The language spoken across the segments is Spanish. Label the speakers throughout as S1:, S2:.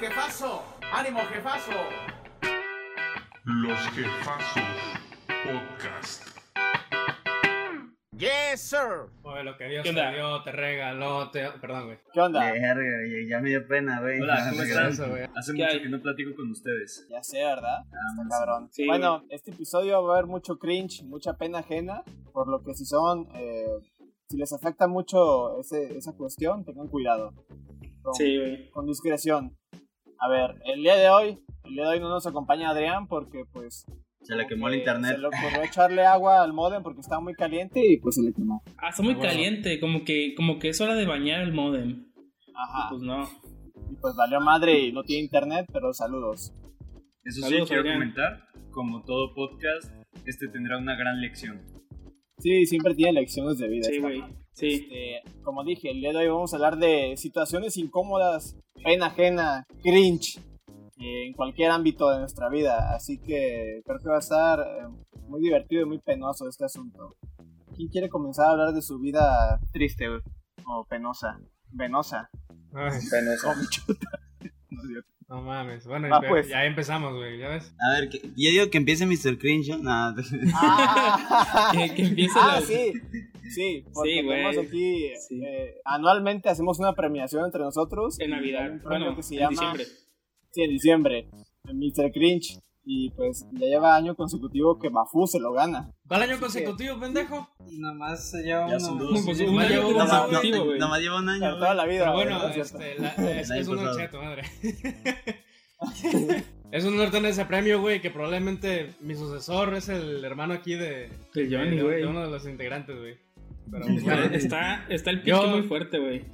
S1: jefazo! ¡Ánimo, jefazo!
S2: Los Jefazos Podcast.
S1: ¡Yes, sir!
S3: Oye, lo que Dios
S4: ¿Qué
S3: te
S4: onda?
S3: dio, te regaló, te... Perdón, güey.
S5: ¿Qué onda?
S6: Verga, güey, ya me dio pena, güey.
S4: Hola, ¿cómo están?
S3: Eso, güey.
S6: Hace
S4: ¿Qué
S6: mucho
S4: hay?
S6: que no platico con ustedes.
S5: Ya sé, ¿verdad? Está
S6: sí.
S5: cabrón.
S4: Sí,
S5: bueno, este episodio va a haber mucho cringe, mucha pena ajena, por lo que si son, eh, si les afecta mucho ese, esa cuestión, tengan cuidado. Con,
S4: Sí, güey.
S5: con discreción. A ver, el día de hoy, el día de hoy no nos acompaña Adrián porque pues...
S6: Se le quemó el internet.
S5: Se le ocurrió echarle agua al modem porque estaba muy caliente y pues se le quemó.
S4: Ah, está muy
S3: bueno.
S4: caliente, como que, como que es hora de bañar el modem.
S5: Ajá.
S4: Pues no.
S5: Y pues valió madre y no tiene internet, pero saludos.
S6: Eso sí,
S4: Saludos,
S6: quiero
S4: Adrián.
S6: comentar, como todo podcast, este tendrá una gran lección.
S5: Sí, siempre tiene lecciones de vida.
S4: Sí, güey. Sí.
S5: Este, como dije, el día de hoy vamos a hablar de situaciones incómodas, pena ajena, cringe, en cualquier ámbito de nuestra vida. Así que creo que va a estar eh, muy divertido y muy penoso este asunto. ¿Quién quiere comenzar a hablar de su vida triste o penosa? Venosa.
S3: Ay,
S5: Penosa. No, Dios.
S3: No mames. Bueno,
S5: Va,
S3: empe-
S5: pues.
S3: ya empezamos, güey, ¿ya ves?
S6: A ver, que- yo digo que empiece Mr. Cringe, ¿no? Nah,
S5: Ah,
S4: Que- que empiece
S5: Ah,
S4: la-
S5: sí. Sí, porque
S4: Sí,
S5: tenemos aquí
S4: Sí.
S5: eh, anualmente hacemos una premiación entre nosotros.
S4: En Navidad. Bueno,
S5: que se
S4: en
S5: llama
S4: diciembre.
S5: Sí, en diciembre. En Mr. Cringe. Y pues ya lleva año consecutivo que Bafu se lo gana.
S3: ¿Cuál año consecutivo, pendejo?
S6: Nomás se lleva
S5: Ya son
S6: uno.
S5: dos.
S4: Pues
S3: Sí,
S4: un año
S3: no,
S4: consecutivo, güey.
S6: nomás lleva un año.
S5: Para toda la vida.
S3: Pero
S5: güey,
S3: bueno, este, la- es, es un tu madre. es un honor tener ese premio, güey, que probablemente mi sucesor es el hermano aquí de,
S4: El
S3: de-
S4: Johnny,
S3: de-
S4: güey.
S3: de uno de los integrantes, güey. Pero pues, bueno,
S4: Está, está el pique
S3: Yo-
S4: muy fuerte, güey.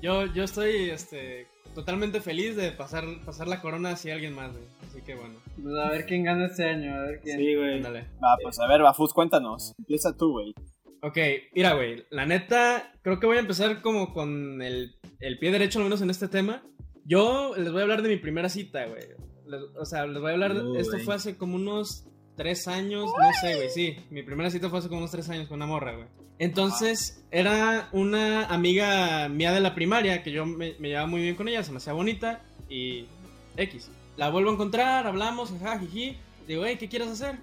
S3: yo, yo estoy este, totalmente feliz de pasar, pasar la corona hacia alguien más, güey. Así que bueno,
S7: Pues a ver quién gana este año, a ver quién.
S4: Sí, güey.
S3: ándale.
S5: Va, pues a ver, Bafus, cuéntanos. Empieza tú, güey.
S3: Ok, mira, güey, la neta, creo que voy a empezar como con el, el pie derecho, al menos en este tema. Yo les voy a hablar de mi primera cita, güey. Les- O sea, les voy a hablar, esto fue hace como unos tres años, no sé, güey, sí. Mi primera cita fue hace como unos tres años con una morra, güey. Entonces, era una amiga mía de la primaria, que yo me, me llevaba muy bien con ella, se me hacía bonita, y X. La vuelvo a encontrar, hablamos, ajá, jiji. Digo, hey, ¿qué quieres hacer?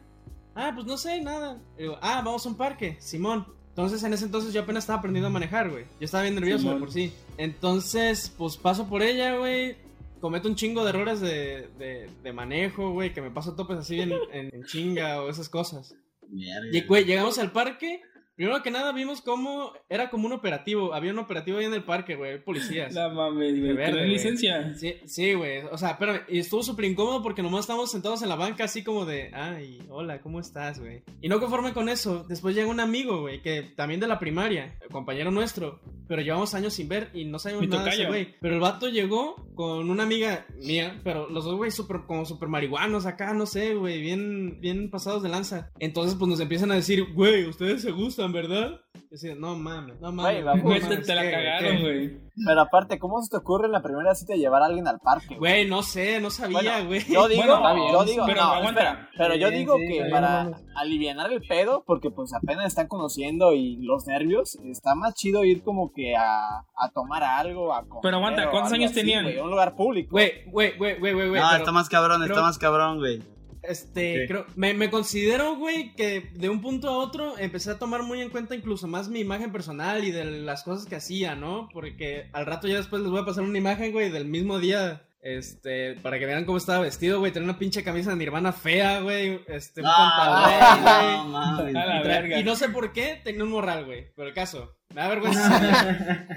S3: Ah, pues no sé, nada. Digo, ah, vamos a un parque, Simón. Entonces, en ese entonces yo apenas estaba aprendiendo a manejar, güey. Yo estaba bien nervioso
S4: Simón.
S3: por sí. Entonces, pues paso por ella, güey. Cometo un chingo de errores de, de, de manejo, güey. Que me paso topes así en, en- en chinga o esas cosas.
S6: Mierda.
S3: Y, güey, llegamos al parque. Primero que nada vimos cómo era como un operativo. Había un operativo ahí en el parque, güey. Policías.
S4: La mames, güey.
S3: verde,
S4: ¿Tienes
S3: güey.
S4: licencia?
S3: Sí, sí, güey. O sea, espérame. Y estuvo súper incómodo porque nomás estábamos sentados en la banca así como de, ay, hola, ¿cómo estás, güey? Y no conforme con eso, después llega un amigo, güey, que también de la primaria, compañero nuestro, pero llevamos años sin ver y no sabemos nada de ese güey. Pero el vato llegó con una amiga mía, pero los dos, güey, súper, como súper marihuanos acá, no sé, güey, bien, bien pasados de lanza. Entonces, pues nos empiezan a decir, güey, ustedes se gustan, ¿verdad? Y así, no mames, no mames.
S5: Güey,
S4: te,
S3: mames,
S4: te la
S3: ¿qué,
S4: cagaron, güey.
S5: Pero aparte, ¿cómo se te ocurre en la primera cita llevar a alguien al parque?
S3: Güey, no sé, no sabía,
S5: Bueno,
S3: güey.
S5: Yo digo,
S4: Bueno, bien,
S5: yo digo,
S4: pero
S5: no,
S4: aguanta.
S5: espera, pero yo
S7: Sí,
S5: digo
S7: sí,
S5: que para
S7: no mames.
S5: alivianar el pedo, porque pues apenas están conociendo y los nervios, está más chido ir como que a, a tomar algo, a comer.
S4: Pero aguanta, ¿cuántos años
S5: así,
S4: tenían?
S5: a un lugar público.
S3: Güey, güey, güey, güey, güey, güey.
S6: No,
S3: pero,
S6: está más cabrón,
S3: pero-
S6: está más cabrón, güey.
S3: Este, creo, me, me considero, güey, que de un punto a otro empecé a tomar muy en cuenta incluso más mi imagen personal y de las cosas que hacía, ¿no? Porque al rato ya después les voy a pasar una imagen, güey, del mismo día. Este, para que vean cómo estaba vestido, güey. Tenía una pinche camisa de Nirvana fea, güey. Este, un
S6: Ah,
S3: pantalón,
S6: no,
S3: güey. Y
S4: verga.
S3: Y no sé por qué tenía un morral, güey. Pero el caso, me da vergüenza.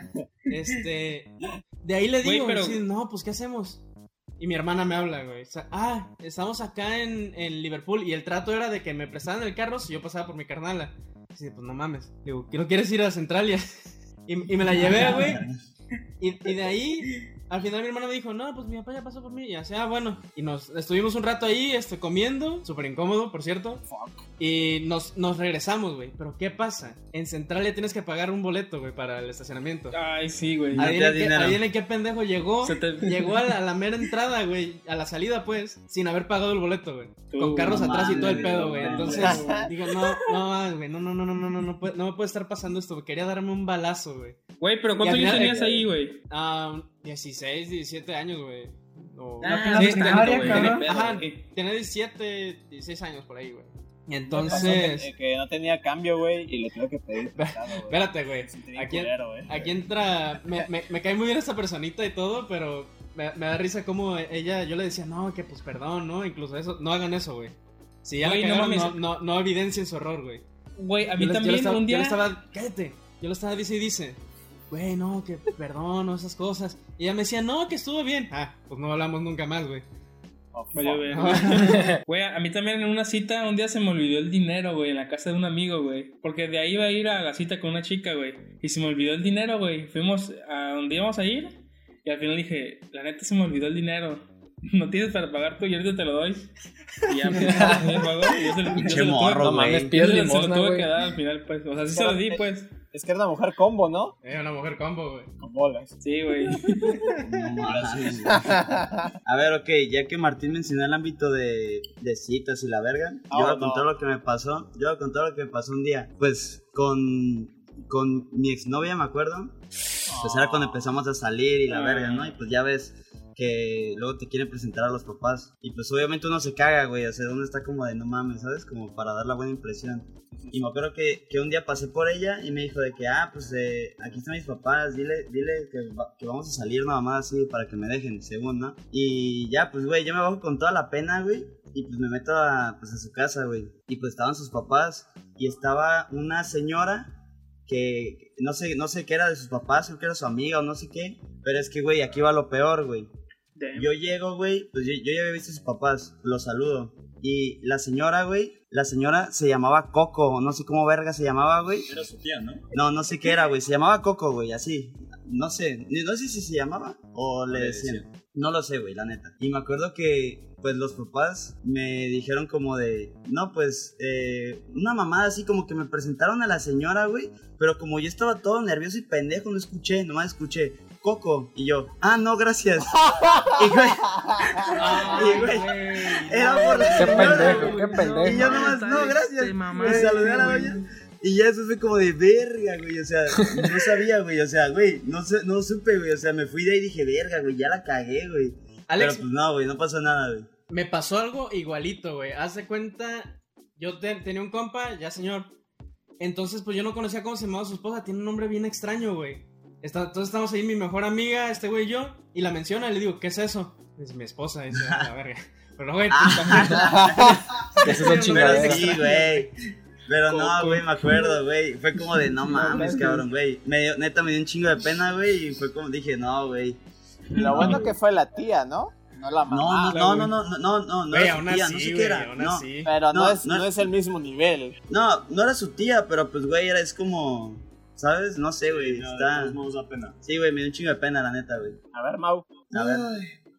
S3: Este. De ahí le digo,
S4: pero-
S3: sí, no, pues ¿qué hacemos? Y mi hermana me habla, güey. O sea, ah, estamos acá en, en Liverpool y el trato era de que me prestaban el carro si yo pasaba por mi carnala. Y dice, pues no mames. Digo, ¿qué no quieres ir a Centralia? y, y me la llevé, güey. Y de ahí, al final mi hermana me dijo, no, pues mi papá ya pasó por mí. Y así, ah, bueno. Y nos estuvimos un rato ahí, este, comiendo. Súper incómodo, por cierto. Y nos, nos regresamos, güey. Pero ¿qué pasa? En Centralia tienes que pagar un boleto, güey, para el estacionamiento.
S4: Ay, sí, güey.
S6: No
S3: Adivinen qué, pendejo llegó.
S4: Te-
S3: Llegó a la, a la mera entrada, güey. A la salida, pues. Sin haber pagado el boleto, güey. Con carros
S6: no
S3: atrás y todo el pedo,
S6: no
S3: güey. Entonces, digo, no, no, güey. No, no, no, no, no, no, no, puede- no me puede estar pasando esto. Quería darme un balazo, güey.
S4: Güey, pero ¿cuántos años tenías ahí, güey?
S3: Ah, 16, 17 años, güey. o-
S7: Ah,
S4: Sí,
S3: Ajá, tenía 17, 16 años por ahí, güey. Entonces,
S5: que, que no tenía cambio, güey, y le tuve que pedir
S3: espérate, güey. Aquí, aquí entra, me, me, me cae muy bien esta personita y todo, pero me, me da risa como ella, yo le decía, no, que pues perdón, ¿no? Incluso eso, no hagan eso, güey. Si ya
S4: Güey,
S3: la
S4: no
S3: cagaron, no,
S4: mames.
S3: no, no evidencien su horror, güey.
S4: Güey, a
S3: Yo
S4: mí
S3: le- yo le
S4: también
S3: estaba-
S4: un
S3: Yo
S4: día.
S3: le estaba, cállate. Yo le estaba dice y dice, güey, no, que perdón, o esas cosas. Y ella me decía, no, que estuvo bien. Ah, pues no hablamos nunca más, güey.
S5: Oh.
S4: Güey, a mí también en una cita un día se me olvidó el dinero, güey, en la casa de un amigo, güey. Porque de ahí iba a ir a la cita con una chica, güey. Y se me olvidó el dinero, güey. Fuimos a donde íbamos a ir. Y al final dije, la neta se me olvidó el dinero. No tienes para pagar tú y ahorita te lo doy. Y ya pagó. Y yo se lo, yo
S8: Pinche
S4: se lo tuve-
S9: No mames,
S4: yo se lo- que dar al final, pues. O sea, sí se lo di, pues.
S5: Es que era una mujer combo, ¿no?
S3: Era una mujer combo, güey.
S5: Con bolas.
S4: Sí, güey.
S8: No. A ver, ok, ya que Martín mencionó el ámbito de, de citas y la verga,
S5: Oh,
S8: yo voy a
S5: no.
S8: contar lo que me pasó. Yo voy a contar lo que me pasó un día. Pues con, con mi exnovia, me acuerdo. Pues era cuando empezamos a salir y la
S4: Ah.
S8: verga, ¿no? Y pues ya ves que luego te quieren presentar a los papás. Y pues obviamente uno se caga, güey. O sea, uno está como de no mames, ¿sabes? Como para dar la buena impresión. Y me acuerdo que, que un día pasé por ella y me dijo de que, ah, pues eh, aquí están mis papás, dile, dile que, que vamos a salir nada más así para que me dejen, según, ¿no? Y ya, pues, güey, yo me bajo con toda la pena, güey. Y pues me meto a, pues, a su casa, güey. Y pues estaban sus papás y estaba una señora que no sé, no sé qué era de sus papás, creo que era su amiga o no sé qué. Pero es que, güey, aquí va lo peor, güey. Yo llego, güey, pues yo, yo ya había visto a sus papás, los saludo. Y la señora, güey, la señora se llamaba Coco, no sé cómo verga se llamaba, güey.
S6: Era su tía, ¿no?
S8: No, no sé qué era, güey, se llamaba Coco, güey, así. No sé, no sé si se llamaba o le
S6: Le
S8: decían. No lo sé, güey, la neta. Y me acuerdo que, pues, los papás me dijeron como de, no, pues, eh, una mamada así como que me presentaron a la señora, güey. Pero como yo estaba todo nervioso y pendejo, no escuché, nomás escuché Coco. Y yo, ah, no, gracias. y, güey, y, güey, era por la
S9: Qué pendejo, qué pendejo.
S8: Y yo nomás, no, gracias. Me saludé a la doña. Y ya eso fue como de verga, güey. O sea, no sabía, güey. O sea, güey, no, no supe, güey. O sea, me fui de ahí y dije, verga, güey, ya la cagué, güey.
S3: Alex,
S8: Pero pues no, güey, no pasó nada, güey.
S3: me pasó algo igualito, güey. Haz de cuenta, yo te- tenía un compa, ya señor. Entonces, pues yo no conocía cómo se llamaba su esposa. Tiene un nombre bien extraño, güey. Está- entonces estamos ahí, mi mejor amiga, este güey y yo. Y la menciona y le digo, ¿qué es eso? Es mi esposa, dice, "Ah, la verga. Pero, güey,
S9: Que eso es una chingadera.
S8: sí, güey. Pero no, güey, me acuerdo, güey. Fue como de, no mames, cabrón, güey. Me dio- neta, me dio un chingo de pena, güey. Y fue como, dije, no, güey.
S5: Lo bueno que fue la tía, ¿no? No la
S8: No,
S5: mamá.
S8: no, no, no, no, no, no, no, no
S3: güey,
S8: era su tía,
S3: así,
S8: no sé qué
S3: güey,
S8: era. No.
S5: Pero no,
S8: No,
S5: es,
S8: no-
S5: no es el mismo nivel.
S8: no, no era su tía, pero pues, güey, era, es como, ¿sabes? No sé, güey,
S6: No, de
S8: está...
S6: todos modos da pena.
S8: Sí, güey, me dio un chingo de pena, la neta, güey.
S5: A ver, Mau.
S8: A ver.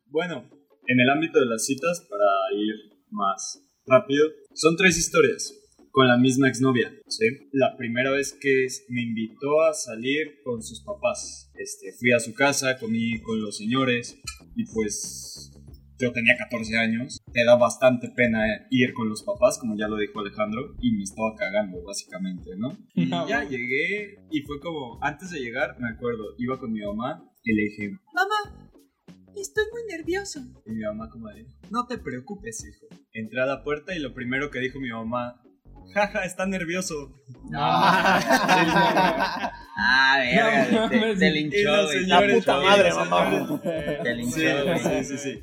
S6: Bueno, en el ámbito de las citas, para ir más rápido, son tres historias con la misma exnovia, ¿sí? La primera vez que me invitó a salir con sus papás. Este, fui a su casa, comí con los señores y pues yo tenía 14 años. Te da bastante pena ir con los papás, como ya lo dijo Alejandro, y me estaba cagando, básicamente, ¿no? Y ya llegué y fue como, antes de llegar, me acuerdo, iba con mi mamá y le dije,
S10: Estoy muy nervioso.
S6: y mi mamá como de, no te preocupes, hijo. Entré a la puerta y lo primero que dijo mi mamá, jaja, está nervioso.
S8: Ah, verga,
S4: No,
S8: te, te
S6: y
S8: linchó, güey.
S5: La puta madre, mamá.
S8: Te linchó,
S6: Sí,
S8: güey.
S6: sí, sí, sí.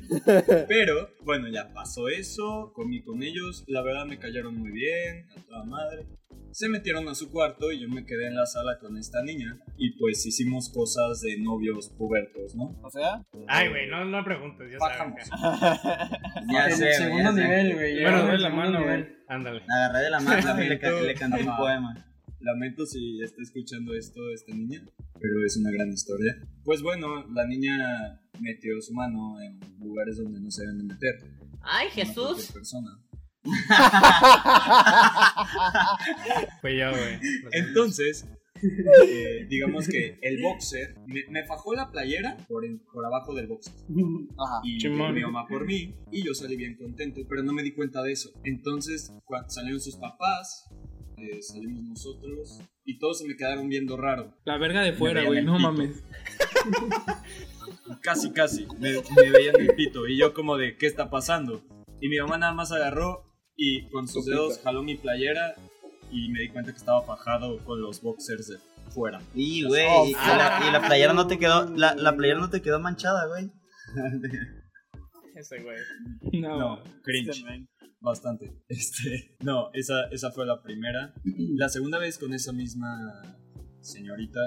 S6: Pero, bueno, ya pasó eso, comí con ellos, la verdad me callaron muy bien, a toda madre. Se metieron a su cuarto y yo me quedé en la sala con esta niña y pues hicimos cosas de novios pubertos, ¿no?
S5: O sea,
S3: Ay, güey, no, no preguntes, ya sabes.
S6: Bajamos.
S8: Ya sé,
S7: Segundo
S8: ya
S7: nivel, güey.
S3: Bueno,
S4: ve la mano, güey.
S3: Ándale.
S8: La agarré de la mano y le, le canté un poema.
S6: Lamento si está escuchando esto esta niña, pero es una gran historia. Pues bueno, la niña metió su mano en lugares donde no se deben de meter.
S10: Ay, Jesús.
S6: persona.
S3: Fue yo, güey.
S6: Entonces, eh, digamos que el boxer me, me fajó la playera por, por abajo del boxer.
S5: ajá.
S6: Y
S4: Chimón.
S6: mi mamá por mí y yo salí bien contento, pero no me di cuenta de eso. Entonces, cuando salieron sus papás, eh, salimos nosotros y todos se me quedaron viendo raro.
S4: La verga de fuera, güey, no
S6: el
S4: mames.
S6: Casi, casi. Me, me veían mi pito. Y yo como de, ¿qué está pasando? Y mi mamá nada más agarró y con sus dedos jaló mi playera y me di cuenta que estaba fajado con los boxers de fuera.
S8: Y, güey, y, y la, y la playera no te quedó, la, la playera no te quedó manchada, güey.
S3: Ese güey.
S4: No.
S6: No, cringe. Bastante. Este, no, esa, esa fue la primera. La segunda vez con esa misma señorita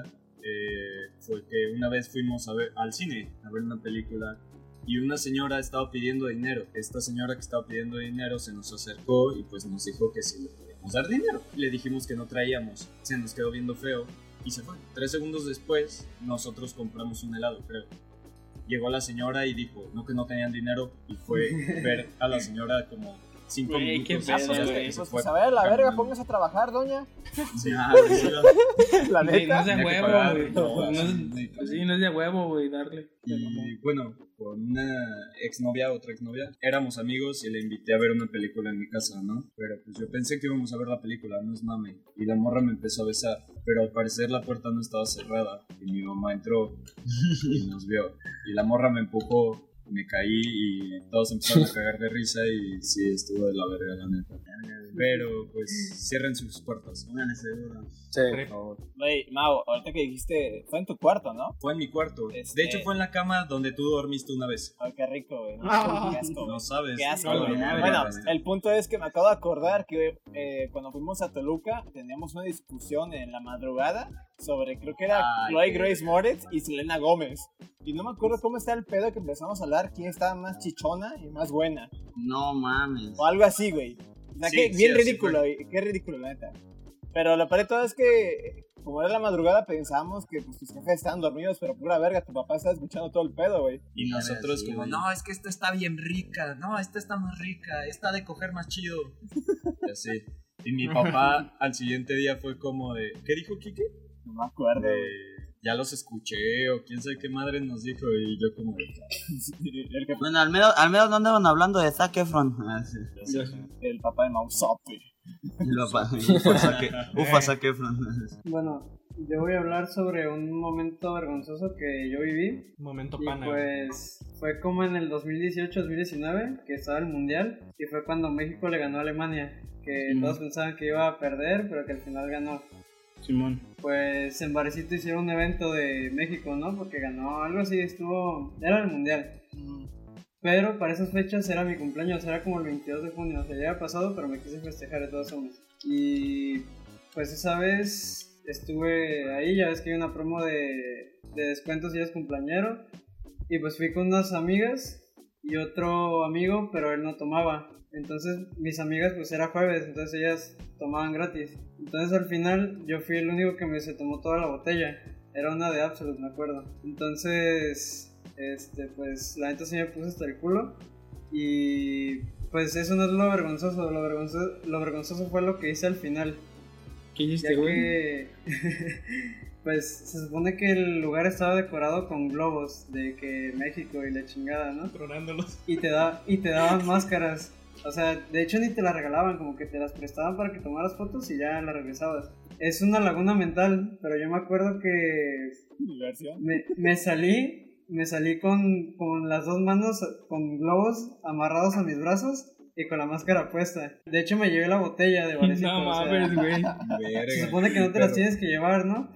S6: eh, fue que una vez fuimos a ver, al cine a ver una película y una señora estaba pidiendo dinero. Esta señora que estaba pidiendo dinero se nos acercó y pues nos dijo que si le podíamos dar dinero. Le dijimos que no traíamos. Se nos quedó viendo feo y se fue. Tres segundos después nosotros compramos un helado, creo. Llegó la señora y dijo, no que no tenían dinero y fue ver a la señora como cinco
S4: qué
S6: minutos
S4: pedo,
S6: hasta
S4: güey.
S5: Pues, pues, a ver, la verga, póngase a trabajar, doña.
S6: Sí, ah.
S5: La
S4: Sí, no
S5: neta.
S4: es de huevo, güey.
S6: no,
S4: No
S6: sí,
S4: no es de huevo, güey, darle.
S6: Y bueno, con una exnovia, otra exnovia, éramos amigos y le invité a ver una película en mi casa, ¿no? Pero pues yo pensé que íbamos a ver la película, no es mame. Y la morra me empezó a besar, pero al parecer la puerta no estaba cerrada. Y mi mamá entró y nos vio. Y la morra me empujó, me caí y todos empezaron a cagar de risa y sí, estuvo de la verga, la neta. Pero pues cierren sus puertas.
S8: Pónganle seguro.
S5: Sí.
S6: Por favor.
S5: Güey, Mau, ahorita que dijiste, fue en tu cuarto, ¿no?
S6: Fue en mi cuarto.
S5: Este-
S6: De hecho, fue en la cama donde tú dormiste una vez.
S5: Ay, qué rico, güey.
S3: Ah.
S5: Qué asco.
S6: No sabes.
S5: Qué asco,
S6: No,
S5: güey.
S6: no, no,
S5: Bueno,
S6: no, no.
S5: el punto es que me acabo de acordar que eh, cuando fuimos a Toluca teníamos una discusión en la madrugada sobre, creo que era
S6: Ay,
S5: Chloe
S6: qué-
S5: Grace Moretz y Selena Gómez. Y no me acuerdo cómo está el pedo que empezamos a hablar quién estaba más chichona y más buena.
S8: No mames.
S5: O algo así, güey. O sea,
S6: Sí,
S5: que
S6: sí,
S5: bien ridículo, y- qué ridículo, la neta. Pero lo peor de todo es que, como era la madrugada, pensábamos que pues, tus jefes estaban dormidos, pero pura verga, tu papá estaba escuchando todo el pedo, güey.
S6: Y nosotros
S8: Sí,
S6: como,
S8: güey.
S6: no, es que esta está bien rica, no, esta está más rica, esta de coger más chido. Y así. Y mi papá al siguiente día fue como de, ¿qué dijo Kike?
S5: No me acuerdo.
S6: De, ya los escuché o quién sabe qué madre nos dijo y yo como
S5: el,
S8: Bueno, al menos, al menos no andaban hablando de Zac Efron. Ah, sí.
S5: el papá de Mausope.
S8: Y lo pa- Ufa, Zac E- Ufa, Zac Efron.
S7: Bueno, yo voy a hablar sobre un momento vergonzoso que yo viví.
S3: Momento pana.
S7: pues fue como en el 2018-2019 que estaba el mundial y fue cuando México le ganó a Alemania. Que
S4: Mm.
S7: todos pensaban que iba a perder, pero que al final ganó.
S4: Simón.
S7: Pues en Barecito hicieron un evento de México, ¿no? Porque ganó algo así, estuvo. Era el mundial. Pero para esas fechas era mi cumpleaños, era como el 22 de junio. O sea, ya había pasado, pero me quise festejar de todas formas. Y pues esa vez estuve ahí, ya ves que hay una promo de, de descuentos y eres cumpleañero. Y pues fui con unas amigas y otro amigo, pero él no tomaba. Entonces mis amigas pues era jueves, entonces ellas tomaban gratis. Entonces al final yo fui el único que me se tomó toda la botella. Era una de Absolut, me acuerdo. Entonces, este, pues la neta sí me puse hasta el culo. Y pues eso no es lo vergonzoso, lo vergonzoso, lo vergonzoso fue lo que hice al final.
S4: ¿Qué hiciste, güey?
S7: que, pues se supone que el lugar estaba decorado con globos de que México y la chingada, ¿no?
S3: Tronándolos.
S7: Y te, da, y te daban máscaras. O sea, de hecho ni te las regalaban, como que te las prestaban para que tomaras fotos y ya las regresabas. Es una laguna mental, pero yo me acuerdo que me, me salí, me salí con, con las dos manos, con globos amarrados a mis brazos y con la máscara puesta. De hecho me llevé la botella de barecito.
S4: No mames, güey.
S7: se supone que no te las tienes que llevar, ¿no?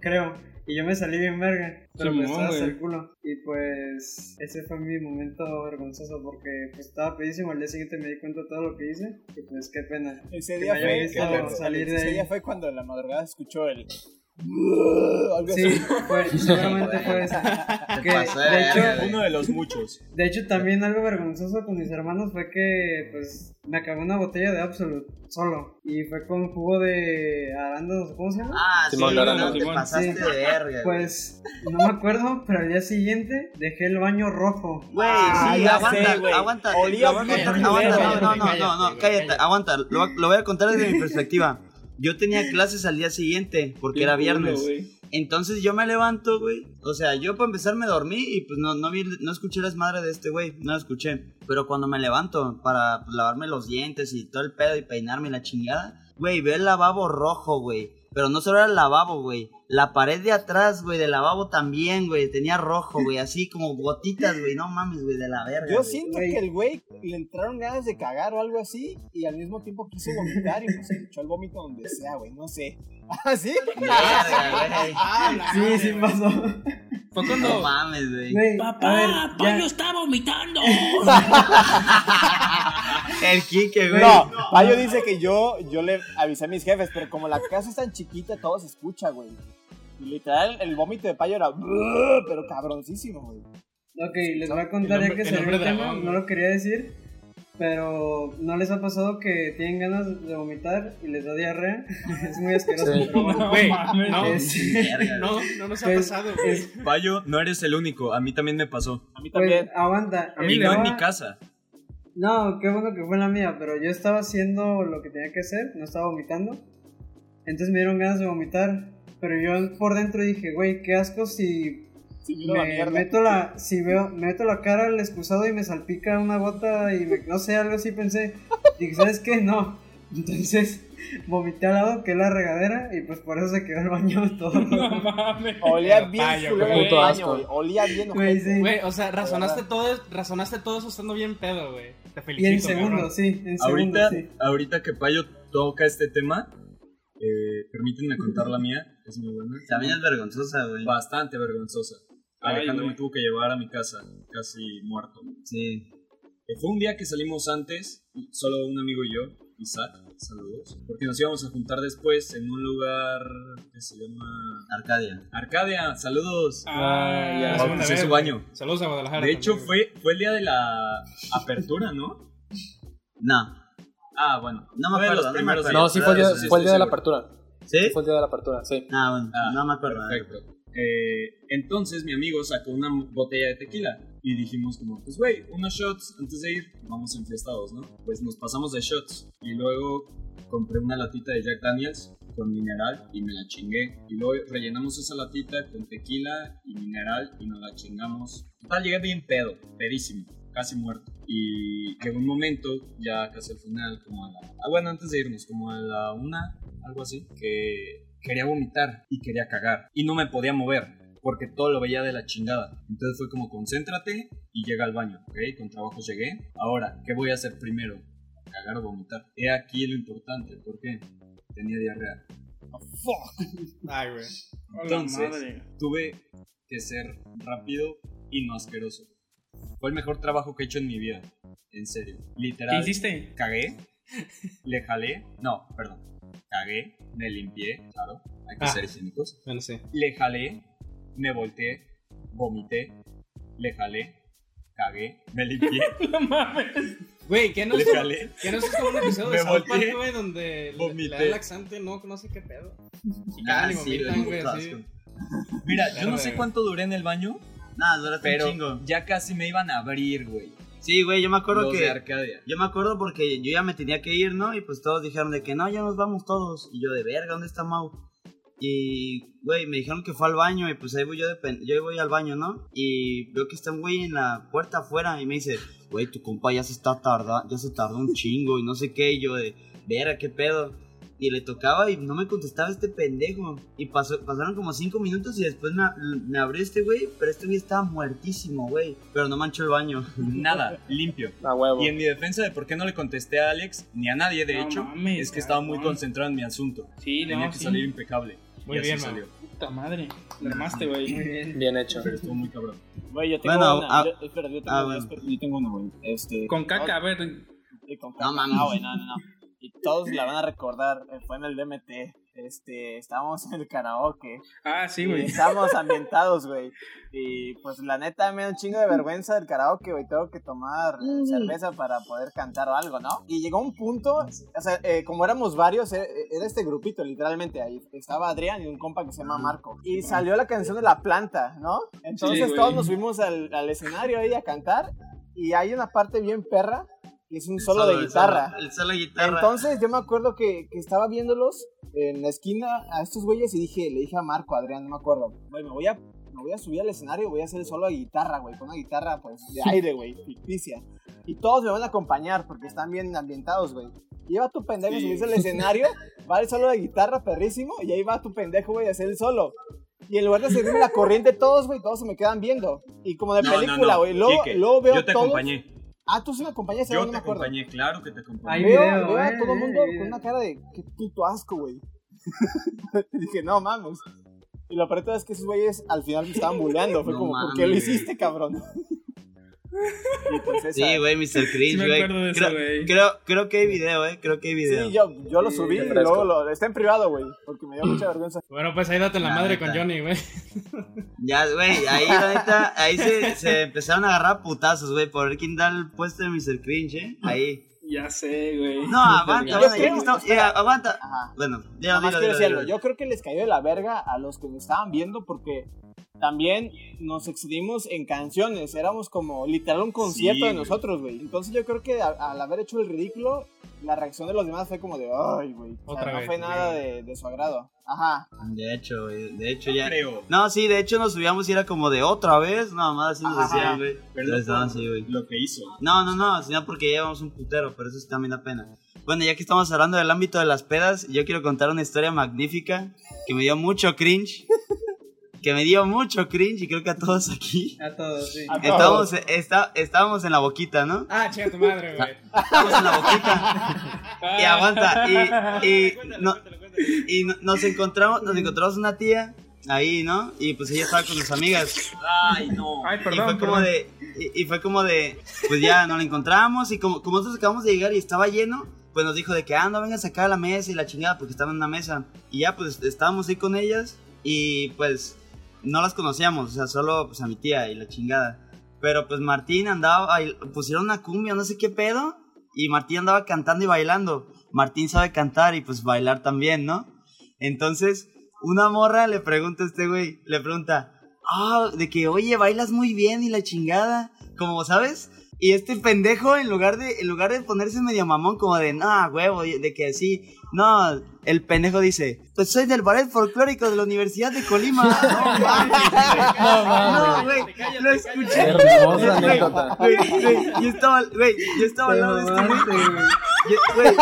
S7: Creo. Y yo me salí bien verga. Pero me
S4: Simón,
S7: estaba el culo. Y pues ese fue mi momento vergonzoso porque pues, estaba pedísimo. Al día siguiente me di cuenta de todo lo que hice. Y pues qué pena.
S5: Ese día
S7: me
S5: fue,
S7: salir de
S5: ese
S7: ahí.
S5: día fue cuando en la madrugada se escuchó el. Algo
S7: Sí,
S5: así.
S7: fue, seguramente fue.
S8: Te
S7: Que,
S8: pasé,
S7: de hecho.
S6: Uno de los muchos.
S7: De hecho, también algo vergonzoso con mis hermanos fue que, pues, me acabé una botella de Absolut solo. Y fue con jugo de arándanos, ¿cómo se llama?
S8: Ah, sí,
S4: Simón,
S8: no, te pasaste
S7: Sí.
S8: de verga.
S7: Pues, no me acuerdo, pero al día siguiente dejé el baño rojo.
S8: Güey,
S5: Ah,
S8: sí, aguanta,
S5: sé,
S8: aguanta.
S5: Olía
S8: Lo voy a
S5: bien
S8: contar-
S5: culero,
S8: aguanta, no, no, no,
S3: cállate,
S8: no, cállate,
S3: cállate.
S8: aguanta. Lo, lo voy a contar desde mi perspectiva. Yo tenía clases al día siguiente porque era viernes. Entonces yo me levanto, güey. O sea, yo para empezar me dormí y pues no, no vi, no escuché la desmadre de este güey. No la escuché. Pero cuando me levanto para pues, lavarme los dientes y todo el pedo y peinarme la chingada, güey, veo el lavabo rojo, güey. Pero no solo era el lavabo, güey. La pared de atrás, güey, del lavabo también, güey. Tenía rojo, güey. Así como gotitas, güey. No mames, güey, de la verga.
S5: Yo
S8: güey.
S5: siento que el güey le entraron ganas de cagar o algo así y al mismo tiempo quiso vomitar y pues se echó el vómito donde sea, güey, no sé. ¿Ah, sí?
S8: Verga, güey.
S7: Sí, sí pasó.
S4: Fue
S8: No
S4: cuando.
S8: mames, güey.
S10: Papá,
S7: ver, ya.
S10: está vomitando.
S8: El Kike, güey.
S5: No, Payo dice que yo, yo le avisé a mis jefes, pero como la casa es tan chiquita, todo se escucha, güey. Y literal, el vómito de Payo era, pero cabroncísimo, güey.
S7: Ok, les voy a contar ya que salió el tema, no lo quería decir, pero ¿no les ha pasado que tienen ganas de vomitar y les da diarrea? es muy asqueroso.
S9: Sí.
S7: pero bueno.
S4: Mames.
S3: no,
S7: Es-
S3: no, no nos ha
S7: Pues,
S3: pasado, güey.
S7: es-
S6: Payo, no eres el único. A mí también me pasó.
S5: A mí
S7: pues,
S5: también.
S7: aguanta.
S4: A mí
S6: no en mi casa.
S7: No, qué bueno que fue la mía, pero yo estaba haciendo lo que tenía que hacer, no estaba vomitando. Entonces me dieron ganas de vomitar, pero yo por dentro dije, güey, qué asco si
S5: Sí, vino la
S7: me meto la si veo me meto la cara al excusado y me salpica una gota y me, no sé, algo así pensé. Dije, ¿sabes qué? No. Entonces vomité al lado, que es la regadera, y pues por eso se quedó el baño todo.
S4: No mames.
S5: Olía bien
S3: Payo,
S9: Puto asco.
S5: Olía bien
S7: Güey, sí.
S3: O sea, razonaste todo, razonaste todo eso estando bien pedo, güey. Te
S7: Y
S3: felicito.
S7: en segundo,
S3: cabrón.
S7: sí, en segundo,
S6: Ahorita,
S7: sí.
S6: ahorita que Payo toca este tema, eh, permítanme contar la mía. Es muy buena.
S8: También es vergonzosa, güey.
S6: Bastante vergonzosa.
S4: Ay,
S6: Alejandro me tuvo que llevar a mi casa, casi muerto.
S8: Sí.
S6: Eh, Fue un día que salimos antes, solo un amigo y yo, Isaac, saludos, porque nos íbamos a juntar después en un lugar que se llama
S8: Arcadia.
S6: Arcadia, saludos.
S4: Ah,
S3: La
S4: ya.
S3: vez,
S6: su baño.
S3: Saludos a Guadalajara.
S6: De hecho, fue, fue el día de la apertura, ¿no?
S8: No.
S6: Ah, bueno.
S8: No me acuerdo,
S6: los
S8: no me
S6: primeros
S8: acuerdo.
S9: No, sí fue el día,
S6: sí
S9: fue el día de la apertura.
S8: ¿Sí?
S9: Fue el día de la apertura, sí.
S8: Ah, bueno.
S6: Ah,
S8: no me acuerdo.
S6: Perfecto. Eh, entonces mi amigo sacó una botella de tequila y dijimos como, pues güey, unos shots antes de ir, vamos enfiestados, ¿no? Pues nos pasamos de shots y luego compré una latita de Jack Daniels con mineral y me la chingué. Y luego rellenamos esa latita con tequila y mineral y nos la chingamos. Total, llegué bien pedo, pedísimo, casi muerto. Y llegó un momento, ya casi al final, como a la... Ah, bueno, antes de irnos, como a la una, algo así, que quería vomitar y quería cagar. Y no me podía mover, porque todo lo veía de la chingada. Entonces fue como, concéntrate y llega al baño, ¿ok? Con trabajo llegué. Ahora, ¿qué voy a hacer primero? ¿Cagar o vomitar? He aquí lo importante, ¿por qué? Tenía diarrea.
S3: Ay, güey.
S6: Entonces,
S4: madre.
S6: tuve que ser rápido y no asqueroso. Fue el mejor trabajo que he hecho en mi vida. En serio. Literal.
S4: ¿Qué hiciste?
S6: Cagué. Le jalé. No, perdón. Cagué. Me limpié. Claro. Hay que
S3: Ah.
S6: ser higiénicos.
S3: Bueno, sí.
S6: Le jalé. Me volteé. Vomité. Le jalé. Cagué. Me limpié.
S4: No mames.
S3: Güey, ¿qué no
S6: le
S3: es,
S6: jalé.
S3: ¿qué no es como un episodio de
S6: Me
S3: South Park,
S6: volteé,
S3: güey, donde
S6: vomité.
S3: le da laxante, no, no sé qué pedo. Y
S8: Ah,
S3: y vomitan,
S8: güey,
S3: así.
S6: Mira, yo no sé cuánto duré en el baño,
S8: No, duraste un
S6: pero
S8: chingo.
S6: ya casi me iban a abrir, güey.
S8: Sí, güey, yo me acuerdo
S6: Los
S8: que.
S6: de Arcadia.
S8: Yo me acuerdo porque yo ya me tenía que ir, ¿no? Y pues todos dijeron de que no, ya nos vamos todos. Y yo de verga, ¿dónde está Mau? Y, güey, me dijeron que fue al baño y pues ahí voy yo, de pen- yo voy al baño, ¿no? Y veo que está un güey en la puerta afuera y me dice, güey, tu compa ya se está tarda, ya se tardó un chingo y no sé qué. Y yo de, verga, qué pedo. Y le tocaba y no me contestaba este pendejo. Y pasó, pasaron como cinco minutos y después me, me abrió este güey, pero este güey estaba muertísimo, güey. Pero no manchó el baño.
S6: Nada, limpio.
S9: A huevo.
S6: Y en mi defensa de por qué no le contesté a Alex, ni a nadie de
S4: No
S6: hecho,
S4: mames,
S6: es que estaba muy concentrado en mi asunto.
S4: Sí,
S6: Tenía
S4: no,
S6: que
S4: sí.
S6: salir impecable.
S3: Muy
S6: y así
S3: bien,
S6: salió.
S4: Puta madre. Le armaste, güey.
S7: Muy bien.
S9: Bien hecho.
S6: Pero estuvo muy cabrón.
S5: Güey, yo tengo
S8: Bueno,
S5: una.
S8: ah,
S5: yo, espera, yo tengo,
S8: ah,
S5: una, espera, yo tengo una, güey. Este,
S4: Con caca, a ver.
S5: con
S8: No
S5: caca.
S8: mames.
S5: No, güey, no, no, no. Y todos la van a recordar. Fue en el DMT. Este, estábamos en el karaoke.
S4: Ah, sí, güey.
S5: estábamos ambientados, güey. Y pues la neta me da un chingo de vergüenza del karaoke, güey. Tengo que tomar eh, cerveza para poder cantar o algo, ¿no? Y llegó un punto, o sea, eh, como éramos varios, eh, era este grupito, literalmente. Ahí estaba Adrián y un compa que se llama Marco. Y salió la canción de La Planta, ¿no? Entonces
S4: Sí,
S5: todos nos fuimos al, al escenario ahí a cantar. Y hay una parte bien perra, que es un solo, de
S8: el
S5: guitarra.
S8: solo- El solo de guitarra.
S5: Entonces yo me acuerdo que, que estaba viéndolos en la esquina a estos güeyes y dije, le dije a Marco, a Adrián, no me acuerdo, güey, me voy a, me voy a subir al escenario y voy a hacer solo de guitarra, güey, con una guitarra pues de aire, güey, ficticia. Y todos me van a acompañar porque están bien ambientados, güey. Lleva a tu pendejo a subirse al escenario, va el solo de guitarra perrísimo, y ahí va tu pendejo, güey, a hacer el solo. Y en lugar de seguirme la corriente todos, güey, todos se me quedan viendo. Y como de
S6: No, no,
S5: película,
S6: no.
S5: güey. Luego, luego veo
S6: yo te
S5: todos.
S6: acompañé.
S5: Ah, tú sí me acompañaste,
S6: Yo
S5: no
S6: te
S5: me acuerdo.
S6: acompañé, claro que te acompañé.
S5: Veo, veo a
S7: eh,
S5: todo el mundo
S7: hay
S5: con una cara de qué puto asco, güey. dije, no mames. Y lo peor es que esos güeyes al final me estaban bulleando. Fue
S8: No
S5: como, ¿por qué lo hiciste, cabrón? Pues.
S8: Sí, güey, Mr.
S4: Sí
S8: Cringe,
S4: me
S8: güey.
S4: acuerdo de eso,
S8: creo,
S4: güey.
S8: creo, creo que hay video, eh. Creo que hay video.
S5: Sí, yo, yo lo subí y
S9: fresco.
S5: luego lo, está en privado, güey. Porque me dio mucha vergüenza.
S3: Bueno, pues ahí date la
S8: La
S3: madre
S8: neta.
S3: con Johnny, güey.
S8: Ya, güey, ahí la neta, ahí se, se empezaron a agarrar putazos, güey, por ver quién da el puesto de Mr. Cringe, eh. Ahí.
S4: Ya sé, güey.
S8: No, aguanta,
S5: Yo
S8: bueno, ya
S5: creo-
S8: estamos, ya, aguanta.
S5: Ajá.
S8: Bueno, ya dilo, dilo, dilo.
S5: Yo creo que les cayó de la verga a los que me estaban viendo porque también nos excedimos en canciones. Éramos como literal un concierto
S6: Sí,
S5: de nosotros, güey. Entonces yo creo que a- al haber hecho el ridículo, la reacción de los demás fue como de, ay, güey. O sea, no
S3: vez,
S5: fue nada de, de su agrado. Ajá.
S8: De hecho, güey, de hecho ya.
S6: Creo.
S8: No, sí, de hecho nos subíamos y era como de otra vez, nada más así nos
S5: Ajá.
S8: decían, güey.
S6: No
S8: no, güey.
S6: lo que hizo.
S8: No, no, no, sino porque ya llevamos un putero, pero eso sí también da pena. Bueno, ya que estamos hablando del ámbito de las pedas, yo quiero contar una historia magnífica que me dio mucho cringe. Que me dio mucho cringe y creo que a todos aquí.
S7: A todos, sí.
S5: A todos.
S8: Estábamos, está, estábamos en la boquita, ¿no?
S3: Ah, chinga tu madre, güey.
S8: Estábamos en la boquita. Y aguanta, y, y, no-
S3: cuéntalo.
S8: y no- nos encontramos, nos encontramos una tía ahí, ¿no? Y pues ella estaba con sus amigas.
S6: Ay, no.
S4: Ay,
S8: y
S4: perdón,
S8: fue como
S4: perdón.
S8: de, y, y fue como de, pues ya nos la encontramos y como, como nosotros acabamos de llegar y estaba lleno, pues nos dijo de que, ah, no vengas acá a la mesa y la chingada, porque estaba en una mesa. Y ya, pues estábamos ahí con ellas y pues no las conocíamos, o sea, solo pues a mi tía y la chingada. Pero pues Martín andaba, pusieron una cumbia, no sé qué pedo, y Martín andaba cantando y bailando. Martín sabe cantar y pues bailar también, ¿no? Entonces, una morra le pregunta a este güey, le pregunta, ah, de que, oye, bailas muy bien y la chingada, como, ¿sabes? Y este pendejo, en lugar de, en lugar de ponerse medio mamón, como de, no, huevo, de que así, no, el pendejo dice, pues soy del ballet folclórico de la Universidad de Colima. No. No, güey,
S3: Cállate,
S8: lo escuché.
S9: Hermosa
S8: Güey,
S9: anécdota.
S8: güey, güey, yo estaba, güey, yo estaba al lado de este güey. Yo- güey,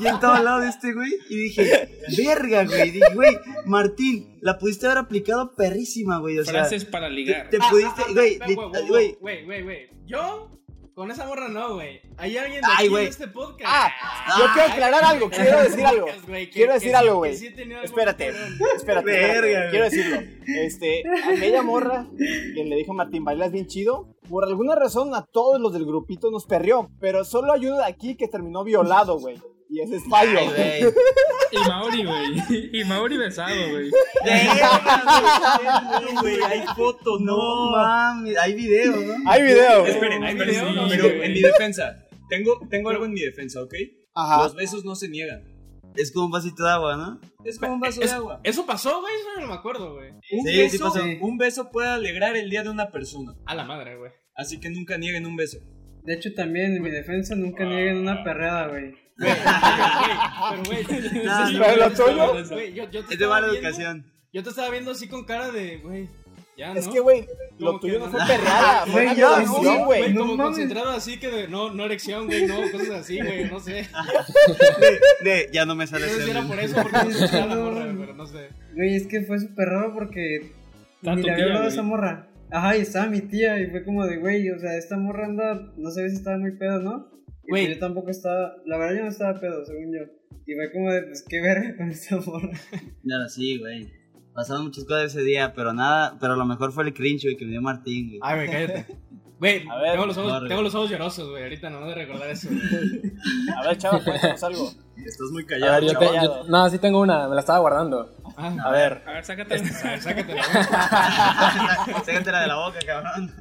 S8: yo estaba al lado de este güey y dije, verga, güey. Dije, güey, Martín, la pudiste haber aplicado perrísima, güey. O sea,
S4: Frases para ligar.
S8: te
S3: Ah,
S8: pudiste,
S3: ah, ah, ah. Güey, güey,
S8: güey.
S3: Yo, con esa morra no, güey. Hay alguien de
S8: Ay,
S3: aquí en este podcast.
S5: Ah, yo quiero aclarar algo, quiero decir algo.
S3: Que-
S5: Quiero decir algo, güey.
S3: sí
S5: Espérate, espérate,
S8: Verga,
S5: quiero decirlo. Este, aquella morra que le dijo a Martín, bailas bien chido. Por alguna razón a todos los del grupito nos perrió, pero solo de aquí que terminó violado, güey. Y ese es fallo.
S8: Ay, güey.
S4: Y Mauri, güey. Y Mauri besado, güey.
S8: Güey, hay fotos, no mames, hay video, ¿no?
S5: Hay video.
S6: Esperen,
S3: ¿Hay video?
S6: Pero en mi defensa. Tengo, tengo algo en mi defensa, ¿ok?
S5: Ajá.
S6: Los besos no se niegan.
S8: Es como un vasito de agua, ¿no?
S6: Es como un vaso
S3: Es-
S6: de agua.
S3: Eso pasó, güey. Eso no me acuerdo, güey.
S6: Un,
S8: Sí, sí pasó.
S6: un beso puede alegrar el día de una persona.
S3: A la madre, güey.
S6: Así que nunca nieguen un beso.
S7: De hecho, también en mi defensa nunca nieguen una perreada, güey.
S3: Güey, pero, güey.
S8: No,
S3: sí,
S8: no,
S3: güey,
S5: ¿lo
S3: estaba-
S5: tuyo?
S3: yo, yo te
S8: Es de
S3: estaba
S8: mala
S3: viendo-
S8: educación.
S3: Yo te estaba viendo así con cara de, güey. Ya, ¿no?
S5: Es que, güey, lo
S3: Como
S5: tuyo no fue perreada, fue
S7: Güey, yo-
S5: güey.
S3: como
S7: mames.
S3: concentrado así que de, no, no erección, güey, no, cosas así, güey, no sé.
S8: De, de- ya no me sale
S3: No sé si era por eso, porque no escuchaba la morra, pero no sé.
S7: Güey, es que fue súper raro porque
S4: Está
S7: ni
S4: tu
S7: le había
S4: tía,
S7: hablado a
S4: güey.
S7: esa morra. Ajá, y estaba mi tía y fue como de, güey, o sea, esta morra anda, no sé si estaba muy pedo, ¿no? Y
S3: Güey.
S7: pues yo tampoco estaba, la verdad yo no estaba pedo, según yo. Y fue como de, pues qué verga con esta morra.
S8: No, sí, güey. Pasaron muchas cosas ese día, pero nada, pero lo mejor fue el cringe, güey, que me dio Martín, güey.
S3: Ay, güey, cállate. Güey,
S5: A ver,
S3: tengo los, ojos, tengo los ojos llorosos, güey, ahorita no de recordar eso. güey.
S5: A ver, chaval, cuéntanos algo.
S6: Estás muy
S9: A
S6: callado,
S9: ver, yo, te- yo- no, sí tengo una, me la estaba guardando.
S3: Ah,
S9: A ver,
S4: A ver, sácate.
S3: a ver, sácatela.
S8: Sácatela de la boca, cabrón.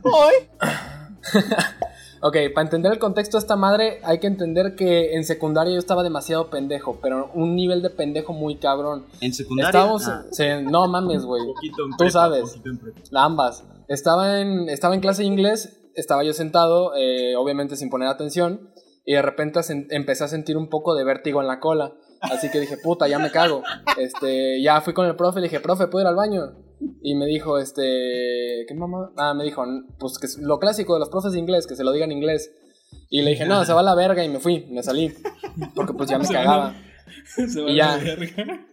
S9: Ok, para entender el contexto de esta madre, hay que entender que en secundaria yo estaba demasiado pendejo, pero un nivel de pendejo muy cabrón.
S8: ¿En secundaria?
S9: Estábamos,
S8: Ah.
S9: sí, no mames, güey. Tú
S6: prepa,
S9: sabes. Ambas. Estaba en, estaba en clase de inglés, estaba yo sentado, eh, obviamente sin poner atención, y de repente empecé a sentir un poco de vértigo en la cola. Así que dije, puta, ya me cago. Este, ya fui con el profe y le dije, profe, ¿puedo ir al baño? Y me dijo, este, ¿qué mamá? Ah, me dijo, pues que es lo clásico de los profes de inglés, que se lo digan en inglés. Y le dije, no, se va a la verga y me fui, me salí. Porque pues ya me cagaba.
S4: Se va
S9: Y ya.
S4: a la verga.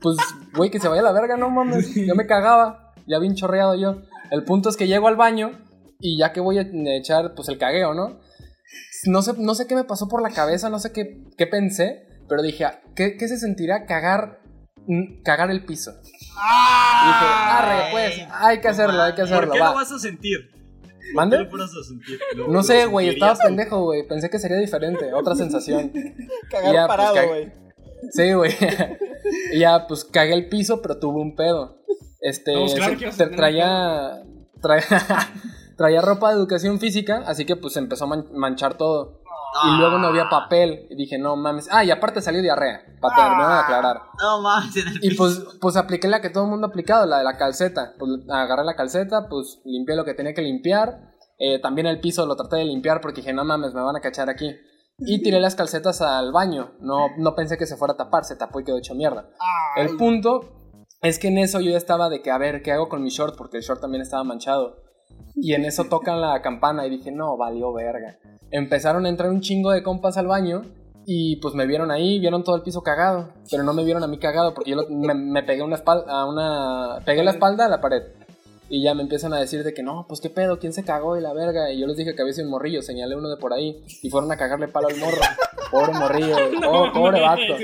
S9: Pues, güey, que se vaya a la verga, no mames. Ya me cagaba, ya bien chorreado yo. El punto es que llego al baño y ya que voy a echar, pues el cagueo, ¿no? No sé, no sé qué me pasó por la cabeza, no sé qué, qué pensé, pero dije, "Ah, ¿qué, qué se sentirá cagar, cagar el piso? Y dije, arre, pues, hay que hacerlo, hay que hacerlo,
S6: ¿Por qué
S9: va.
S6: lo vas a sentir? ¿Por qué
S9: ¿Mande?
S6: lo vas a sentir? ¿Lo-
S9: No sé, güey, estaba pendejo, güey. Pensé que sería diferente, otra sensación.
S5: Cagar
S9: Ya, pues,
S5: parado, güey.
S9: Sí, güey. y ya, pues cagué el piso, pero tuve un pedo. Este,
S3: Vamos, claro
S9: se- traía, traía, traía ropa de educación física, así que pues empezó a man- manchar todo. Y luego no había papel. Y dije, no mames. Ah, y aparte salió diarrea, para terminar de aclarar.
S8: No mames,
S9: Y pues, pues apliqué la que todo el mundo ha aplicado, la de la calceta. Pues agarré la calceta, pues limpié lo que tenía que limpiar. Eh, también el piso lo traté de limpiar porque dije, no mames, me van a cachar aquí. Y tiré las calcetas al baño. No, no pensé que se fuera a tapar, se tapó y quedó hecho mierda. El punto es que en eso yo ya estaba de que, a ver, ¿qué hago con mi short? Porque el short también estaba manchado. Y en eso tocan la campana y dije, no, valió verga. Empezaron a entrar un chingo de compas al baño y pues me vieron ahí, vieron todo el piso cagado. Pero no me vieron a mí cagado porque yo lo- me, me pegué una espalda, a una... Pegué la espalda a la pared. Y ya me empiezan a decir de que no, pues qué pedo, ¿quién se cagó y la verga? Y yo les dije que había sido un morrillo, señalé uno de por ahí y fueron a cagarle palo al morro. Pobre morrillo, oh, pobre vato.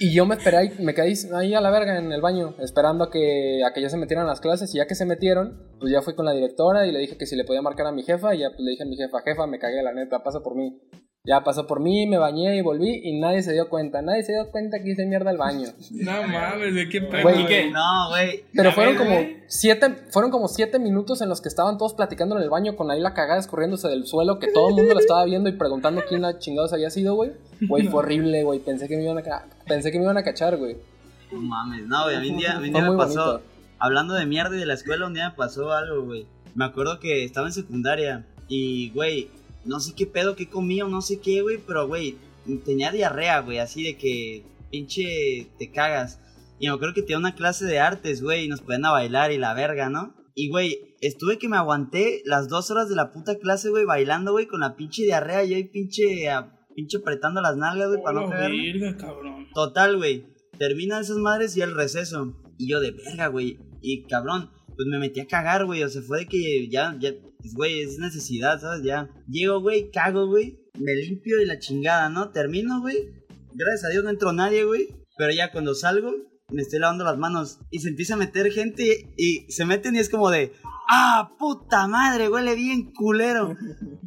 S9: Y yo me esperé ahí, me quedé ahí- a la verga en el baño, esperando a que, a que ya se metieran las clases. Y ya que se metieron, pues ya fui con la directora y le dije que si le podía marcar a mi jefa. Y ya pues, le dije a mi jefa, jefa, me cagué, la neta, pasa por mí. Ya pasó por mí, me bañé y volví y nadie se dio cuenta. Nadie se dio cuenta que hice mierda al baño.
S4: No mames, ¿de qué pedo?
S9: Güey,
S3: ¿Y qué?
S8: No, güey.
S9: Pero fueron
S3: ver,
S9: como siete, fueron como siete minutos en los que estaban todos platicando en el baño con ahí la cagada escurriéndose del suelo, que todo el mundo lo estaba viendo y preguntando quién la chingados había sido, güey. Güey, fue horrible, güey. Pensé que me iban a pensé que me iban a cachar, güey.
S8: No mames, no, güey. A mí un día, a mí día me pasó.
S9: bonito.
S8: Hablando de mierda y de la escuela, un día me pasó algo, güey. Me acuerdo que estaba en secundaria y, güey, no sé qué pedo, qué comía o no sé qué, güey, pero, güey, tenía diarrea, güey, así de que pinche te cagas. Y me acuerdo que tenía una clase de artes, güey, y nos ponían a bailar y la verga, ¿no? Y, güey, estuve que me aguanté las dos horas de la puta clase, güey, bailando, güey, con la pinche diarrea y ahí pinche, a- pinche apretando las nalgas, güey, para no cagarme.
S4: verga, cabrón.
S8: Total, güey. Terminan esas madres y el receso. Y yo de verga, güey. Y cabrón, pues me metí a cagar, güey. O sea, fue de que ya, ya, pues, güey, es necesidad, ¿sabes? Ya. Llego, güey, cago, güey. Me limpio de la chingada, ¿no? Termino, güey. Gracias a Dios no entró nadie, güey. Pero ya cuando salgo, me estoy lavando las manos. Y se empieza a meter gente y se meten y es como de. ¡Ah, puta madre! Huele bien culero.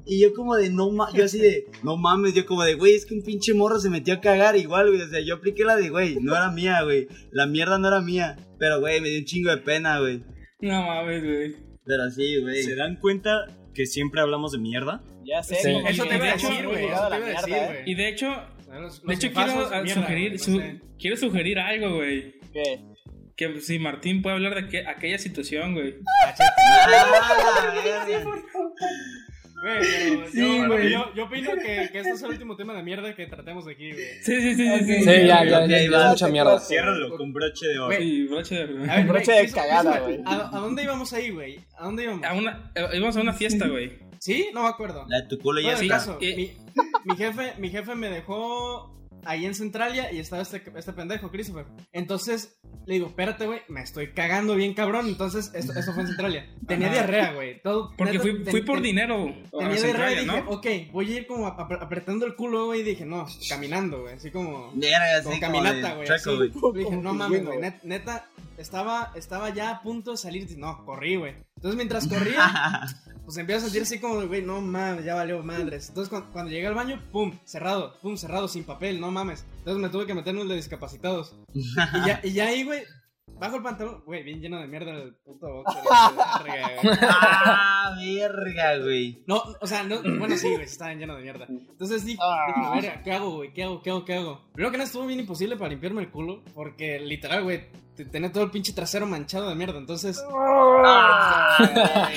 S8: Y yo como de, no mames, yo así de, no mames, yo como de, güey, es que un pinche morro se metió a cagar igual, güey. O sea, yo apliqué la de, güey, no era mía, güey. La mierda no era mía. Pero, güey, me dio un chingo de pena, güey.
S4: No mames, güey.
S8: Pero sí, güey.
S6: ¿Se dan cuenta que siempre hablamos de mierda?
S5: Ya sé,
S9: Sí.
S3: Eso te iba a decir,
S5: muy
S3: güey. Eso
S5: ligados
S3: te
S5: a
S3: iba
S5: la
S3: a decir,
S5: mierda, ¿eh?
S3: güey.
S4: Y de hecho,
S3: Los-
S4: de hecho quiero ah,
S3: mierda,
S4: sugerir,
S3: no sé.
S4: quiero sugerir algo, güey.
S5: ¿Qué?
S4: Que si Martín puede hablar de que, aquella situación, güey.
S3: Güey, pero
S4: Sí,
S3: yo,
S4: güey.
S3: yo, yo opino que, que este es el último tema de mierda que tratemos aquí, güey.
S4: Sí, sí, sí, sí. sí,
S9: Sí, ya, ya,
S8: ok,
S9: ya, es mucha mierda.
S6: Ciérralo con broche de oro.
S3: Güey.
S4: Sí, broche de...
S3: Ver,
S5: Broche
S3: güey,
S5: de cagada, güey.
S3: ¿A, a dónde íbamos ahí, güey? ¿A dónde íbamos?
S4: A una, eh, íbamos a una fiesta, güey.
S3: ¿Sí? No me acuerdo.
S8: La de tu culo ya
S3: Bueno,
S8: está.
S3: caso,
S4: Eh.
S3: mi, mi jefe, mi jefe me dejó ahí en Centralia y estaba este, este pendejo, Christopher. Entonces le digo, espérate, güey, me estoy cagando bien cabrón. Entonces, esto, esto fue en Centralia. Tenía
S4: Ajá.
S3: diarrea, güey. Todo,
S4: Porque
S3: neta,
S4: fui,
S3: ten-
S4: fui por
S3: ten-
S4: dinero
S3: Tenía diarrea y dije,
S4: ¿no?
S3: ok, voy a ir como ap- ap- apretando el culo, güey. Y dije, no, caminando, güey. Así como. Como
S8: así
S3: caminata,
S8: de
S3: güey. Dije, no
S5: Como
S3: mames, güey. net- Neta, estaba, estaba ya a punto de salir. No, corrí, güey. Entonces, mientras corría, pues empiezo a sentir así como, güey, no mames, ya valió madres. Entonces, cuando, cuando llegué al baño, pum, cerrado, pum, cerrado, sin papel, no mames. Entonces, me tuve que meter en el de discapacitados. Y ya, y ya ahí, güey, bajo el pantalón, güey, bien lleno de mierda el puto boxer. güey.
S8: Ah, verga, güey.
S3: No, o sea, no, bueno, sí, güey, estaba lleno de mierda. Entonces dije,
S5: Ah.
S3: dije, verga, ¿qué hago, güey? ¿Qué hago, qué hago, qué hago? Primero que nada estuvo bien imposible para limpiarme el culo, porque literal, güey, tenía todo el pinche trasero manchado de mierda. Entonces,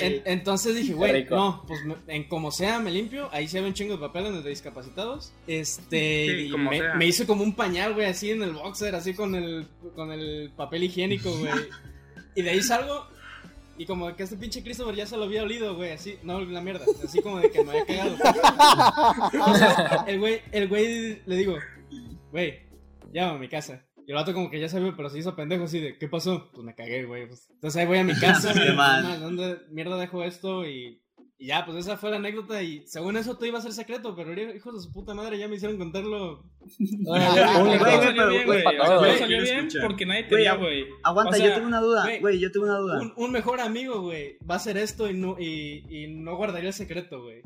S3: en- entonces dije, güey, no, pues me- en como sea me limpio. Ahí sí había un chingo de papel en el de discapacitados. Este,
S4: Sí,
S3: y
S4: como
S3: me, hice como un pañal, güey, así en el boxer, así con el, con el papel higiénico, güey. Y de ahí salgo Y como que este pinche Christopher ya se lo había olido, güey, así, no la mierda, así como de que me había cagado. El güey, el güey le digo, güey, llámame a mi casa. Y el vato como que ya sabía, pero se hizo pendejo así de, ¿qué pasó? Pues me cagué, güey. pues. Entonces ahí voy a mi casa,
S8: Sí,
S3: güey,
S8: man.
S3: "No, ¿dónde mierda dejo esto? Y, y ya, pues esa fue la anécdota y según eso todo iba a ser secreto, pero hijos de su puta madre ya me hicieron contarlo.
S4: Salió bien, porque nadie te
S8: Güey,
S4: vio,
S8: agu-
S4: güey.
S8: Aguanta,
S3: O sea,
S8: yo tengo una duda,
S3: güey,
S8: yo tengo una duda.
S3: Un, un mejor amigo, güey, va a hacer esto y no, y, y no guardaría el secreto, güey.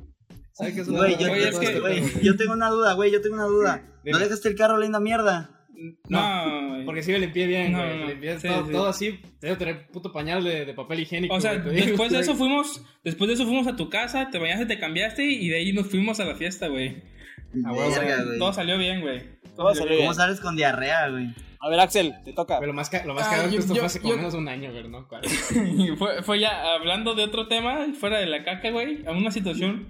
S3: ¿Sabes qué es
S8: yo,
S4: es que-
S8: güey, yo tengo una duda, güey, yo tengo una duda. ¿No dejaste el carro linda mierda?
S4: No, güey.
S3: Porque sí me limpié bien,
S4: No,
S3: güey.
S4: no,
S3: limpié
S4: sí,
S3: todo,
S4: sí.
S3: todo así. Te debo tener puto pañal de, de papel higiénico.
S4: O sea,
S3: güey,
S4: después de
S3: güey.
S4: eso fuimos, después de eso fuimos a tu casa, te bañaste, te cambiaste y de ahí nos fuimos a la fiesta, güey.
S3: Ah,
S8: Verga.
S4: Todo salió bien, güey.
S5: Todo salió bien.
S8: ¿Cómo sales con diarrea, güey?
S5: A ver, Axel, te toca.
S3: Pero lo más, ca- lo más
S4: Ah,
S3: cagado es que
S4: yo-
S3: esto
S4: yo-
S3: fue hace como
S4: yo-
S3: menos de un año, güey, ¿no?
S4: Fue, fue ya hablando de otro tema, fuera de la caca, güey, a una situación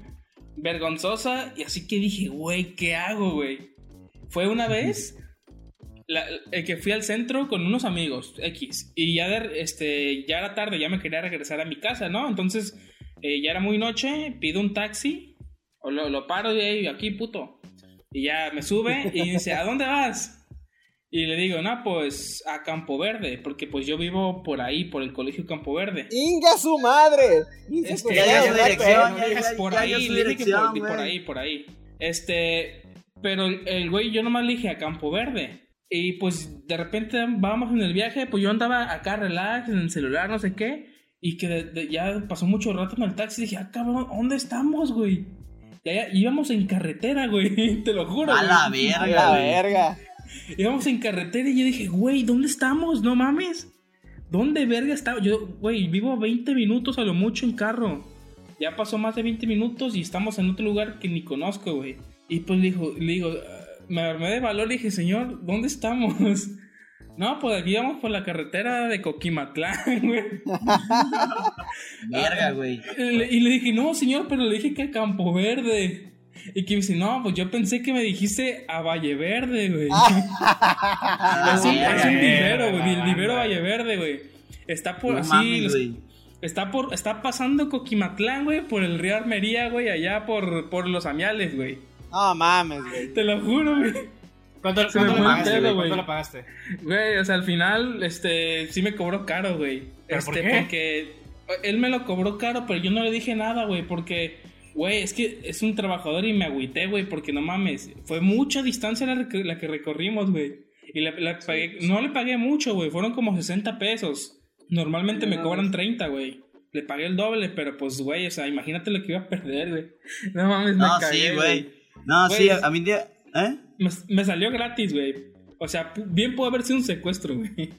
S4: vergonzosa y así que dije, güey, ¿qué hago, güey? Fue una vez la- el que fui al centro con unos amigos, X, y ya, de- este, ya era tarde, ya me quería regresar a mi casa, ¿no? Entonces, eh, ya era muy noche, pido un taxi, o lo, lo paro y ahí, aquí, puto. Y ya me sube y dice, ¿a dónde vas? Y le digo, no, pues a Campo Verde, porque pues yo vivo por ahí, por el colegio Campo Verde.
S5: ¡Inga su madre!
S4: Es que
S8: Ya dirección,
S4: por le dije ahí, por ahí. Este, pero el- el güey yo nomás le dije a Campo Verde. Y pues de repente vamos en el viaje, pues yo andaba acá relax en el celular, no sé qué. Y que de- de- ya pasó mucho rato en el taxi. Dije, ah, cabrón, ¿dónde estamos, güey? Ya, íbamos en carretera, güey. Te lo juro.
S8: A
S4: güey.
S8: la
S5: A
S8: verga,
S5: la
S8: güey.
S5: verga.
S4: Íbamos en carretera y yo dije, güey, ¿dónde estamos? No mames. ¿Dónde verga estamos? Yo, güey, vivo 20 minutos a lo mucho en carro. Ya pasó más de 20 minutos y estamos en otro lugar que ni conozco, güey. Y pues le digo, le digo, me armé de valor y dije, señor, ¿dónde estamos? No, pues aquí vamos por la carretera de Coquimatlán, güey.
S8: Verga, güey.
S4: Y le- dije, no, señor, pero le dije que a Campo Verde. Y que me dice, no, pues yo pensé que me dijiste a Valle Verde, güey. es, un, es un vivero, güey. El vivero Valle Verde, güey. Está por
S8: No
S4: así.
S8: mames,
S4: los-
S8: güey.
S4: está por. Está pasando Coquimatlán, güey, por el río Armería, güey, allá por, por los Amiales, güey.
S5: No mames, güey.
S4: Te lo juro, güey.
S3: ¿Cuánto, cuánto le pagaste,
S4: pedo,
S3: güey? ¿Cuánto le pagaste?
S4: Güey, o sea, al final, este, sí me cobró caro, güey.
S3: ¿Pero
S4: Este,
S3: por qué?
S4: porque él me lo cobró caro, pero yo no le dije nada, güey, porque, güey, es que es un trabajador y me agüité, güey, porque no mames, fue mucha distancia la, la que recorrimos, güey. Y le, le pagué- no le pagué mucho, güey, fueron como 60 pesos. Normalmente me cobran 30, güey. Le pagué el doble, pero pues, güey, o sea, imagínate lo que iba a perder, güey. No mames, me
S8: No,
S4: cagué,
S8: sí, güey. No, sí, a mí día. ¿Eh?
S4: Me, me salió gratis, güey. O sea, bien pudo haber sido un secuestro, güey.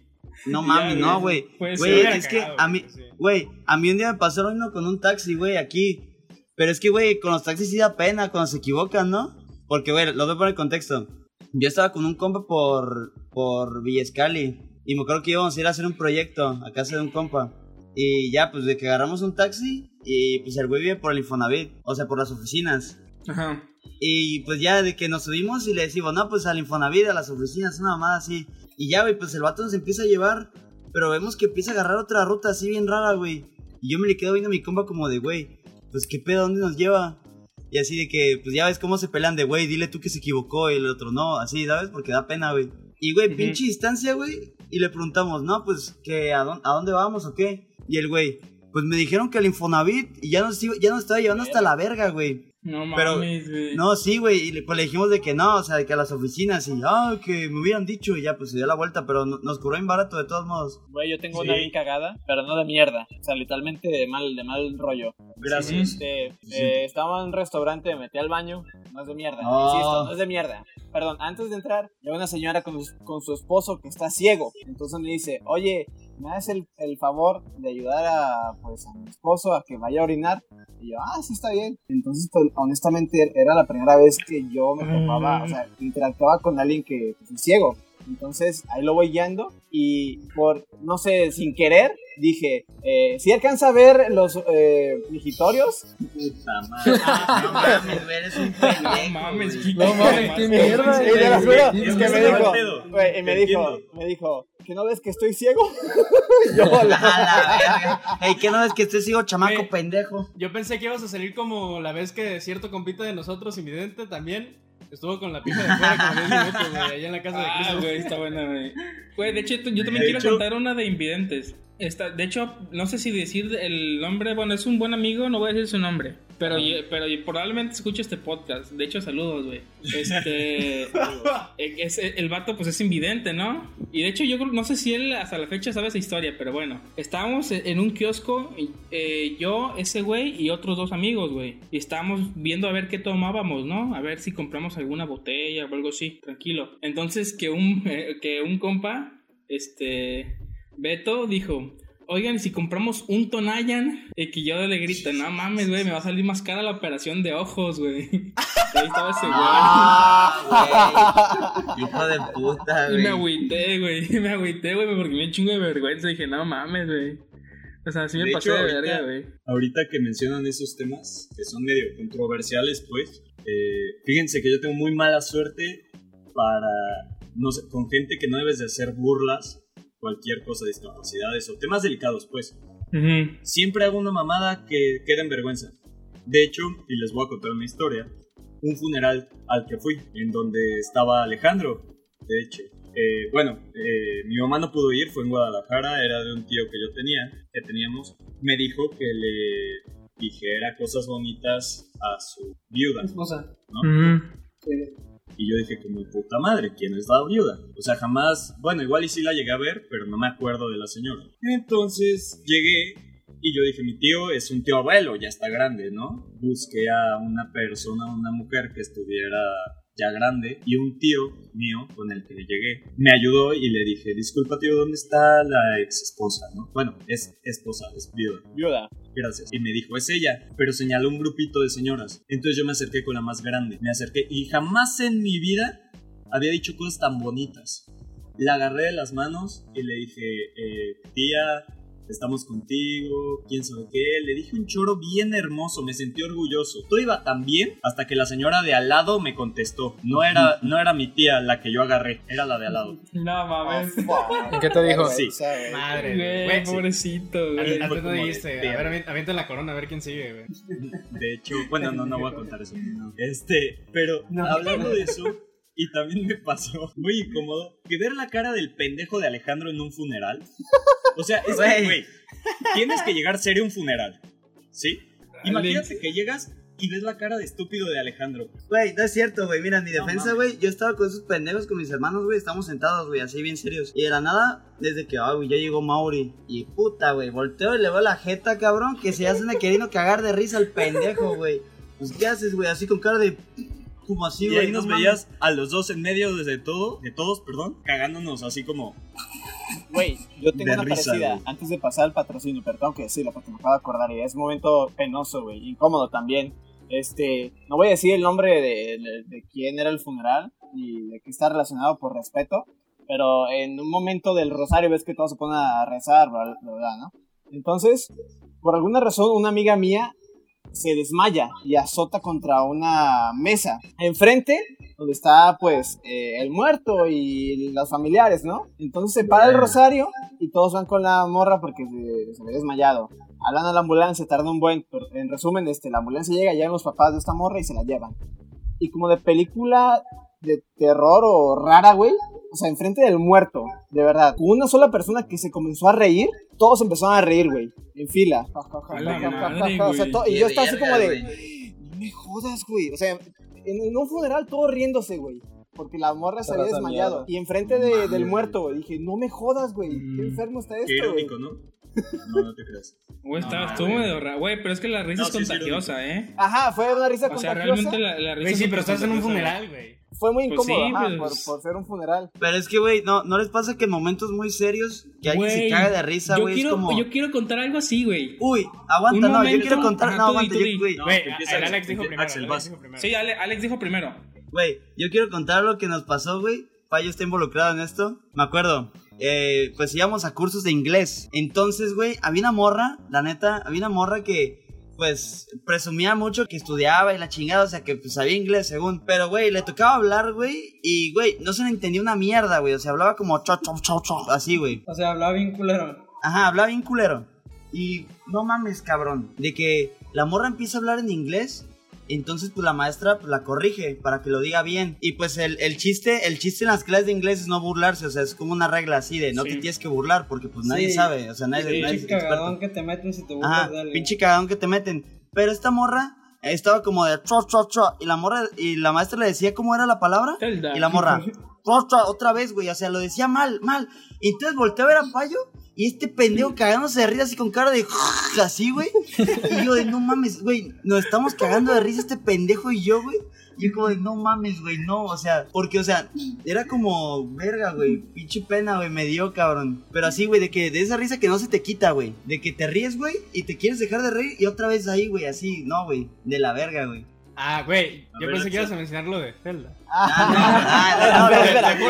S8: No mames, no,
S4: güey.
S8: güey. Es que a mí,
S3: güey,
S8: a mí un día me pasó mismo con un taxi, güey, aquí. Pero es que, güey, con los taxis sí da pena cuando se equivocan, ¿no? Porque, güey, lo voy a poner en contexto. Yo estaba con un compa por, por Villescali. Y me acuerdo que íbamos a ir a hacer un proyecto a casa de un compa. Y ya, pues, de que agarramos un taxi. Y pues el güey vive por el Infonavit. O sea, por las oficinas.
S4: Ajá.
S8: Y pues ya de que nos subimos y le decimos, no, pues al Infonavit, a las oficinas, una mamada así. Y ya, güey, pues el vato nos empieza a llevar, pero vemos que empieza a agarrar otra ruta así bien rara, güey. Y yo me le quedo viendo a mi compa como de, güey, pues qué pedo, ¿dónde nos lleva? Y así de que, pues ya ves cómo se pelean de, güey, dile tú que se equivocó y el otro no, así, ¿sabes? Porque da pena, güey. Y, güey, pinche distancia, güey. Y le preguntamos, no, pues, que a, dónde, ¿a dónde vamos o qué? Y el güey, pues me dijeron que al Infonavit y ya nos, iba- ya nos estaba llevando hasta la verga, güey.
S4: No
S8: Pero-
S4: mames, güey.
S8: No, sí, güey, y le, pues le dijimos de que no, o sea, de que a las oficinas y, ah, que me hubieran dicho y ya, pues se dio la vuelta, pero no- nos cobró bien barato de todos modos.
S5: Güey, yo tengo
S4: Sí.
S5: una bien cagada, pero no de mierda. O sea, literalmente de mal, de mal rollo.
S6: Gracias.
S5: Este, eh, estaba en un restaurante, me metí al baño. No es de mierda,
S8: Oh.
S5: insisto, no es de mierda. Perdón, antes de entrar, llega una señora con, con su esposo que está ciego. Entonces me dice, oye, ¿me haces el, el favor de ayudar a, pues, a mi esposo a que vaya a orinar? Y yo, ah, sí, está bien. Entonces, pues, honestamente, era la primera vez que yo me topaba, o sea, interactuaba con alguien que pues, es ciego. Entonces ahí lo voy guiando y por, no sé, sin querer, dije, eh, si alcanza a ver los eh,
S8: Puta madre. No mames, eres un pendejo.
S4: No mames. Kiko.
S9: No mames, qué mierda,
S5: Y te lo juro, es que me dijo, y me dijo, me dijo, ¿que no ves que estoy ciego? Yo,
S8: A
S5: la-
S8: la verga. Ey, ¿qué no ves que esté sigo chamaco pendejo?
S3: Yo pensé que ibas a salir como la vez que cierto compita de nosotros, invidente, también estuvo con la pija de fuera como 10 minutos, güey, allá en la casa de
S4: Ah,
S3: Cristo.
S4: güey, está buena, güey. Güey, de hecho, yo también
S6: De
S4: quiero
S6: hecho-
S4: contar una de invidentes. Esta, de hecho, no sé si decir el nombre, bueno, es un buen amigo, no voy a decir su nombre. Pero, yo- pero yo probablemente escuche este podcast. De hecho, saludos, güey. Este. eh, es, el vato, pues es invidente, ¿no? Y de hecho, yo creo, no sé si él hasta la fecha sabe esa historia, pero bueno. Estábamos en en un kiosco, eh, yo, ese güey y otros dos amigos, güey. Y estábamos viendo a ver qué tomábamos, ¿no? A ver si compramos alguna botella o algo así, tranquilo. Entonces, que un, eh, que un compa, este. Beto dijo. Oigan, ¿y si compramos un Tonayan, y que yo le grito, no mames, güey, me va a salir más cara la operación de ojos, güey. Y ahí estaba ese güey.
S8: Ah. Hijo de puta,
S4: Y
S8: güey.
S4: me agüité, güey. Me agüité, güey, porque me dio un chingo de vergüenza. Dije, no mames, güey. O sea, sí me
S6: De
S4: pasé
S6: hecho,
S4: de
S6: ahorita-
S4: verga, güey.
S6: Ahorita que mencionan esos temas, que son medio controversiales, pues, eh, fíjense que yo tengo muy mala suerte para, no sé, con gente que no debes de hacer burlas, cualquier cosa, discapacidades o temas delicados, pues.
S4: Ujú.
S6: Siempre hago una mamada que queda en vergüenza. De hecho, y les voy a contar una historia, un funeral al que fui, en donde estaba Alejandro, de hecho. Eh, bueno, eh, mi mamá no pudo ir, fue en Guadalajara, era de un tío que yo tenía, que teníamos. Me dijo que le dijera cosas bonitas a su viuda,
S7: Esposa.
S6: ¿no?
S4: Ujú.
S6: Y yo dije, como puta madre, ¿quién es la viuda? O sea, jamás, bueno, igual y sí la llegué a ver, pero no me acuerdo de la señora. Entonces llegué y yo dije, mi tío es un tío abuelo, ya está grande, ¿no? Busqué a una persona, una mujer que estuviera ya grande y un tío mío con el que llegué me ayudó y le dije, disculpa tío, ¿dónde está la ex esposa? ¿no? Bueno, es esposa, es viuda.
S5: Viuda.
S6: Gracias. Y me dijo, es ella, pero señaló un grupito de señoras. Entonces yo me acerqué con la más grande. Me acerqué y jamás en mi vida había dicho cosas tan bonitas. La agarré de las manos y le dije, eh, tía, estamos contigo, quién sabe qué. Le dije un choro bien hermoso, me sentí orgulloso. Todo iba tan bien hasta que la señora de al lado me contestó. No era, no era mi tía la que yo agarré, era la de al lado.
S4: No mames.
S9: ¿Y qué te dijo?
S6: Sí.
S3: Madre,
S4: Güey,
S3: güey.
S4: pobrecito, güey.
S3: Antes no
S6: de
S3: dijiste, a ver, avienta- la corona, a ver quién sigue, güey.
S6: De hecho, bueno, no, no voy a contar eso. Este, pero hablando de eso, y también me pasó muy incómodo que ver la cara del pendejo de Alejandro en un funeral. O sea, es que,
S8: Güey.
S6: tienes que llegar serio a un funeral, ¿sí? Imagínate que llegas y ves la cara de estúpido de Alejandro.
S8: Güey, no es cierto, güey. Mira, en mi
S6: No
S8: defensa, güey, yo estaba con esos pendejos con mis hermanos, güey. Estamos sentados, güey, así bien serios. Y de la nada, desde que, ah, güey, ya llegó Mauri. Y puta, güey, volteo y le veo la jeta, cabrón, que se hace queriendo cagar de risa al pendejo, güey. Pues, ¿qué haces, güey? Así con cara de. Como así,
S6: Y
S8: güey.
S6: ahí nos
S8: no mames.
S6: veías a los dos en medio de todo, de todos, perdón, cagándonos así como
S5: Güey, yo tengo
S6: De
S5: una
S6: risa,
S5: parecida
S6: güey.
S5: antes de pasar al patrocinio, pero tengo que decirlo porque me acabo de acordar y es un momento penoso, güey, incómodo también. Este, no voy a decir el nombre de, de- de quién era el funeral y de qué está relacionado por respeto, pero en un momento del rosario ves que todos se ponen a rezar. ¿verdad, ¿no? Entonces, por alguna razón, una amiga mía se desmaya y azota contra una mesa. Enfrente, donde está pues eh, el muerto y los familiares, ¿no? Entonces se para el rosario y todos van con la morra porque se, se había desmayado. Hablan a la ambulancia, tarda un buen, pero en resumen, este, la ambulancia llega, llegan los papás de esta morra y se la llevan. Y como de película de terror o rara, güey, o sea, enfrente del muerto, de verdad, con una sola persona que se comenzó a reír, todos empezaron a reír, güey, en fila. O sea, y yo estaba así como de, no me jodas, güey. O sea, en, en un funeral todo riéndose, güey. Porque la morra se había desmayado. Y enfrente de- del muerto, güey. Dije, no me jodas, güey. Qué
S4: Mm.
S5: enfermo está esto, güey.
S6: ¿no? No, no te creas.
S4: Güey,
S6: No,
S4: estaba,
S6: no, güey.
S4: medio raro. Güey, pero es que la risa
S6: No,
S4: es
S6: sí, sí,
S4: contagiosa, ¿eh?
S5: Ajá, fue una risa
S4: O sea,
S5: contagiosa.
S4: realmente la, la risa
S3: Güey, sí, pero estás en un
S4: contagiosa,
S3: funeral, güey.
S5: Fue muy
S4: Pues
S5: incómodo,
S4: sí,
S5: ajá,
S4: pues-
S5: por, por ser un funeral.
S8: Pero es que, güey, no, ¿no les pasa que en momentos muy serios que alguien se
S4: Güey,
S8: caga de risa,
S4: yo
S8: güey? Es
S4: quiero,
S8: como.
S4: yo quiero contar algo así, güey.
S8: Uy, aguanta,
S4: Un
S8: no, yo
S4: momento-
S8: quiero contar.
S4: Ajá,
S8: no,
S4: tú
S8: aguanta,
S4: tú
S8: yo, güey.
S3: Alex dijo primero.
S4: Sí, Ale- Alex dijo primero.
S8: Güey, yo quiero contar lo que nos pasó, güey. Payo está involucrado en esto. Me acuerdo. Eh, pues íbamos a cursos de inglés. Entonces, güey, había una morra, la neta, había una morra que, pues, presumía mucho que estudiaba y la chingada, o sea, que pues, sabía inglés según. Pero, güey, le tocaba hablar, güey, y, güey, no se le entendía una mierda, güey. O sea, hablaba como cho, cho, cho, cho, así, güey.
S7: O sea, hablaba bien culero.
S8: Ajá, hablaba bien culero. Y no mames, cabrón. De que la morra empieza a hablar en inglés. Entonces, pues la maestra pues, la corrige para que lo diga bien. Y pues el, el chiste, el chiste en las clases de inglés es no burlarse. O sea, es como una regla así de no te
S4: Sí.
S8: tienes que burlar porque pues nadie
S7: Sí.
S8: sabe. O sea, nadie,
S7: Sí,
S8: nadie es
S7: pinche
S8: experto.
S7: cagadón que te meten si te burlas
S8: Ajá,
S7: alguien.
S8: pinche cagadón que te meten. Pero esta morra estaba como de cho, cho, cho. Y la morra, y la maestra le decía cómo era la palabra.
S4: Zelda.
S8: Y la morra, cho, otra vez, güey. O sea, lo decía mal, mal. Y entonces volteé a ver a Payo. Y este pendejo cagándose de risa así con cara de así, güey. Y yo de no mames, güey. Nos estamos cagando de risa este pendejo y yo, güey. Y yo como de no mames, güey, no. O sea, porque, o sea, era como verga, güey. Pinche pena, güey, me dio, cabrón. Pero así, güey, de que de esa risa que no se te quita, güey. De que te ríes, güey, y te quieres dejar de reír y otra vez ahí, güey, así. No, güey. De la verga, güey.
S3: Ah, güey, yo pensé que ibas a mencionar lo de Zelda.
S8: Ah,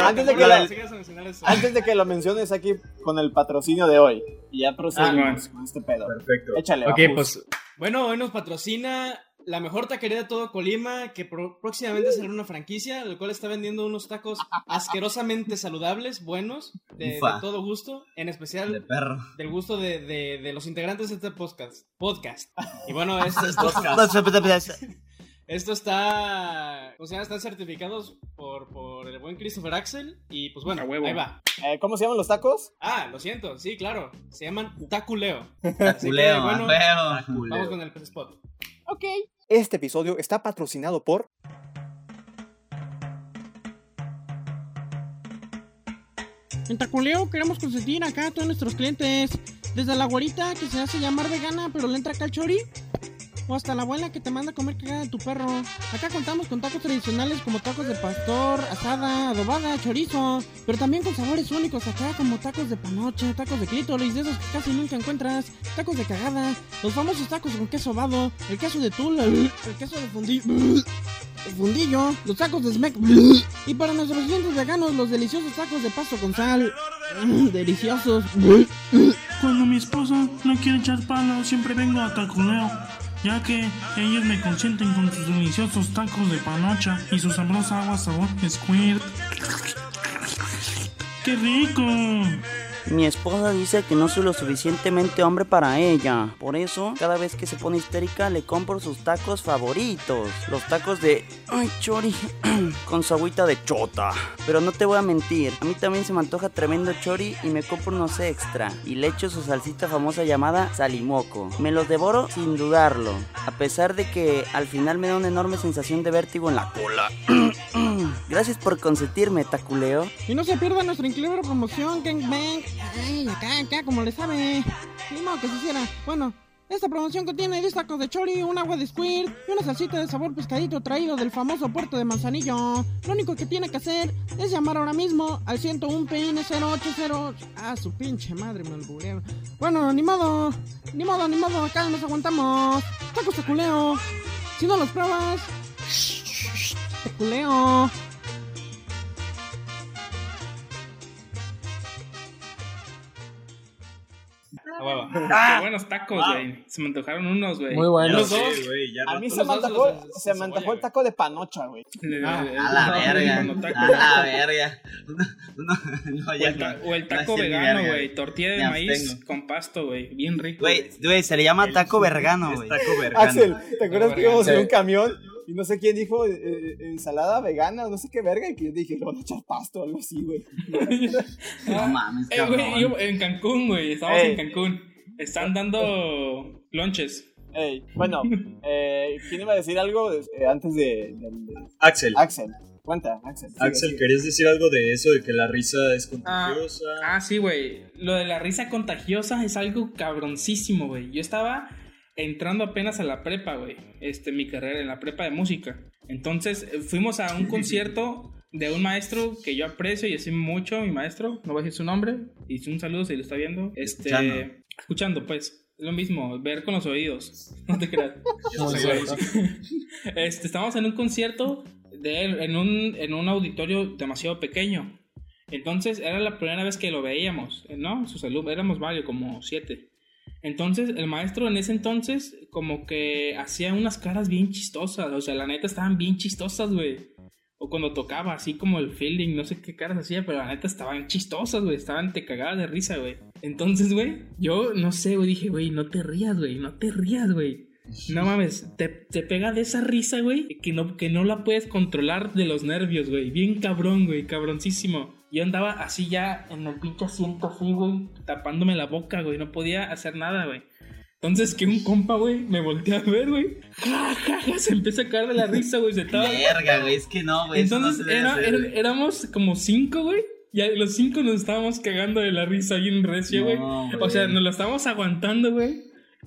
S5: antes de que lo- de menciones aquí con el patrocinio de hoy. Y ya proseguimos
S4: Ah,
S5: con este pedo.
S6: Perfecto.
S5: Échale,
S3: Ok,
S5: Bajus.
S3: pues. Bueno, hoy nos patrocina la mejor taquería de todo Colima, que pro- próximamente será una franquicia, el cual está vendiendo unos tacos asquerosamente saludables, buenos, de, de todo gusto, en
S8: De
S3: especial
S8: perro.
S3: del gusto de, de- de los integrantes de este podcast. Podcast. Y bueno, esto, esto, esto está. O sea, están certificados por, por el buen Christopher Axel. Y pues bueno, ahí va.
S5: Eh, ¿Cómo se llaman los tacos?
S3: Ah, lo siento, sí, claro. Se llaman Taculeo. Así que,
S8: Culeo,
S3: bueno,
S8: ah,
S3: vamos con el spot.
S5: Este episodio está patrocinado por.
S11: En Taculeo queremos consentir acá a todos nuestros clientes. Desde la güerita que se hace llamar vegana pero le entra acá el chori. O hasta la abuela que te manda comer cagada de tu perro. Acá contamos con tacos tradicionales como tacos de pastor, asada, adobada, chorizo. Pero también con sabores únicos acá como tacos de panoche, tacos de clítoris, de esos que casi nunca encuentras. Tacos de cagada, los famosos tacos con queso vado, el queso de tula, el queso de fundillo. Fundillo, los tacos de smack y para nuestros clientes veganos los deliciosos tacos de pasto con sal. Deliciosos.
S12: Cuando mi esposa no quiere echar palo, siempre vengo a Taculeo, ya que ellos me consienten con sus deliciosos tacos de panocha y su sabrosa agua sabor squirt. ¡Qué rico!
S13: Mi esposa dice que no soy lo suficientemente hombre para ella. Por eso, cada vez que se pone histérica, le compro sus tacos favoritos. Los tacos de... Ay, chori. con su agüita de chota. Pero no te voy a mentir, a mí también se me antoja tremendo chori y me compro unos extra. Y le echo su salsita famosa llamada salimoco. Me los devoro sin dudarlo. A pesar de que al final me da una enorme sensación de vértigo en la cola. Gracias por consentirme, taculeo.
S11: Y no se pierda nuestra increíble promoción Gangbang. Ay, acá, acá, como le sabe. Ni modo que se hiciera. Bueno, esta promoción contiene 10 tacos de chori, un agua de squirt y una salsita de sabor pescadito traído del famoso puerto de Manzanillo. Lo único que tiene que hacer es llamar ahora mismo al 101 PN 080. Ah, su pinche madre, me alburearon. Bueno, ni modo, ni modo, ni modo, acá nos aguantamos. Tacos taculeo. Si no los pruebas, taculeo.
S3: A huevo.
S4: Qué buenos tacos, güey. Se me antojaron unos, güey.
S9: Muy buenos.
S3: Los dos.
S6: Sí, ya
S5: A mí se me
S3: dos
S5: antojó,
S3: los de-
S5: se me
S3: cebolla,
S5: antojó el taco de panocha, güey.
S3: Ah,
S8: A la verga. A la verga. No, no,
S4: O el, ta-
S8: no.
S4: o el taco
S8: No,
S4: vegano, güey. Tortilla de maíz con pasto, güey. Bien rico.
S8: Güey, güey, se le llama taco vergano, güey.
S6: taco vergano.
S5: Axel, ¿te acuerdas que íbamos en un camión? Y no sé quién dijo eh, eh, ensalada vegana, no sé qué verga, y que yo dije, le van a echar pasto o algo así, güey.
S8: No mames,
S4: Eh, güey,
S8: cabrón.
S4: yo- en Cancún, güey. Estábamos
S5: Ey.
S4: en Cancún. Están dando lonches.
S5: Ey, bueno, eh, ¿quién iba a decir algo eh, antes de, de- de-
S6: Axel,
S5: Axel? Cuenta, Axel. sigue,
S6: Axel,
S5: sigue.
S6: ¿querías decir algo de eso, de que la risa es
S4: Ah,
S6: contagiosa?
S4: ah, sí, güey. Lo de la risa contagiosa es algo cabroncísimo, güey. Yo estaba entrando apenas a la prepa, güey. Este, mi carrera en la prepa de música. Entonces, eh, fuimos a un concierto de un maestro que yo aprecio y estimo mucho, mi maestro. No voy a decir su nombre. Y un saludo si lo está viendo. Este,
S8: Escuchando.
S4: escuchando, pues. Es lo mismo, ver con los oídos. No te creas. Este, estábamos en un concierto de él en un, en un auditorio demasiado pequeño. Entonces era la primera vez que lo veíamos, ¿no? Sus alumnos, éramos varios, como siete. Entonces el maestro en ese entonces como que hacía unas caras bien chistosas, o sea, la neta estaban bien chistosas, güey. O cuando tocaba, así como el feeling, no sé qué caras hacía, pero la neta estaban chistosas, güey. Estaban te cagadas de risa, güey. Entonces, güey, yo no sé, güey, dije, güey, no te rías, güey, no te rías, güey. No mames, te, te pega de esa risa, güey, que no, que no la puedes controlar de los nervios, güey. Bien cabrón, güey, cabroncísimo. Yo andaba así ya en el pinche asiento así, güey, tapándome la boca, güey. No podía hacer nada, güey. Entonces que un compa, güey, me volteó a ver, güey. Ja, ja, ja, se empieza a caer de la risa, güey. Se estaba...
S8: Verga, güey, es que no, güey. no
S4: Entonces era-
S8: hacer,
S4: era- éramos como cinco, güey. Y los cinco nos estábamos cagando de la risa bien recio, güey.
S8: No,
S4: o sea, nos la estábamos aguantando, güey.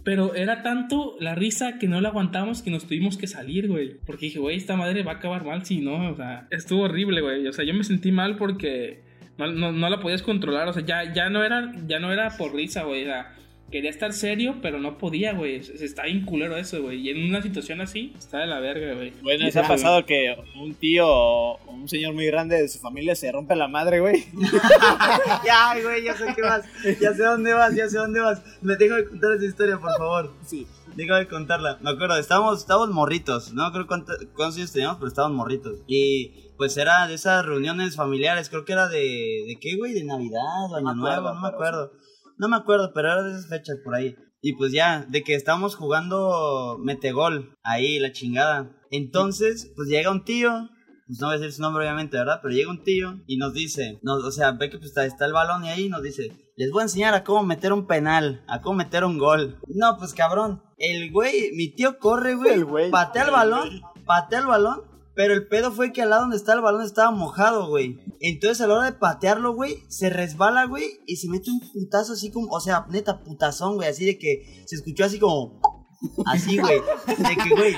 S4: Pero era tanto la risa que no la aguantamos que nos tuvimos que salir, güey. Porque dije, güey, esta madre va a acabar mal si no. O sea, estuvo horrible, güey. O sea, yo me sentí mal porque no, no, no la podías controlar. O sea, ya, ya, no, era, ya no era por risa, güey. Quería estar serio, pero no podía, güey. Se- Está bien culero eso, güey. Y en una situación así, está de la verga, güey.
S5: Bueno, ¿les ha
S4: ya,
S5: pasado que un tío o un señor muy grande de su familia se rompe la madre, güey?
S8: ya, güey, ya sé qué vas. Ya sé dónde vas, ya sé dónde vas. Me dejo de contar esa historia, por favor.
S5: Sí.
S8: Dejo de contarla. Me acuerdo, estábamos, estábamos morritos. No creo cuánto- cuántos años teníamos, pero estábamos morritos. Y pues era de esas reuniones familiares. Creo que era de. ¿De qué, güey? De Navidad o Año
S5: me acuerdo,
S8: Nuevo, no me
S5: pero
S8: acuerdo. No me acuerdo, pero era de esas fechas por ahí. Y pues ya, de que estábamos jugando metegol. Ahí, la chingada. Entonces, pues llega un tío. Pues no voy a decir su nombre, obviamente, ¿verdad? Pero llega un tío y nos dice, nos, o sea, ve que pues está, está el balón y ahí nos dice, les voy a enseñar a cómo meter un penal, a cómo meter un gol. No, pues cabrón, el güey, mi tío corre, güey, patea el balón, patea el balón, pero el pedo fue que al lado donde estaba el balón estaba mojado, güey. Entonces a la hora de patearlo, güey, se resbala, güey, y se mete un putazo así como, o sea, neta, putazón, güey, así de que se escuchó así como, así, güey, de que, güey,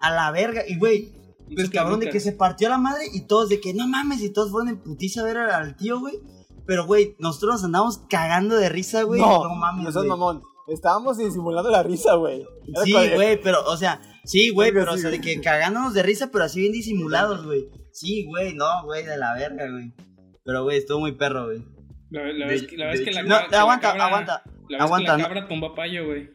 S8: a la verga, y güey, pues cabrón, de que se partió la madre y todos de que no mames, y todos fueron en putiza a ver al, al tío, güey. Pero, güey, nosotros nos andamos cagando de risa, güey.
S5: no,
S8: No, mames,
S5: no seas
S8: güey.
S5: mamón. Estábamos disimulando la risa, güey.
S8: Sí, güey, pero, o sea, sí, güey, pero, o sea, de que cagándonos de risa, pero así bien disimulados, güey. Sí, güey, no, güey, de la verga, güey. Pero, güey, estuvo muy perro, güey.
S4: La, la vez, que- la vez que la,
S8: No,
S4: que la
S8: aguanta,
S4: cabra-
S8: aguanta,
S4: La vez
S8: aguanta,
S4: que
S8: no.
S4: la cabra tumba payo, güey.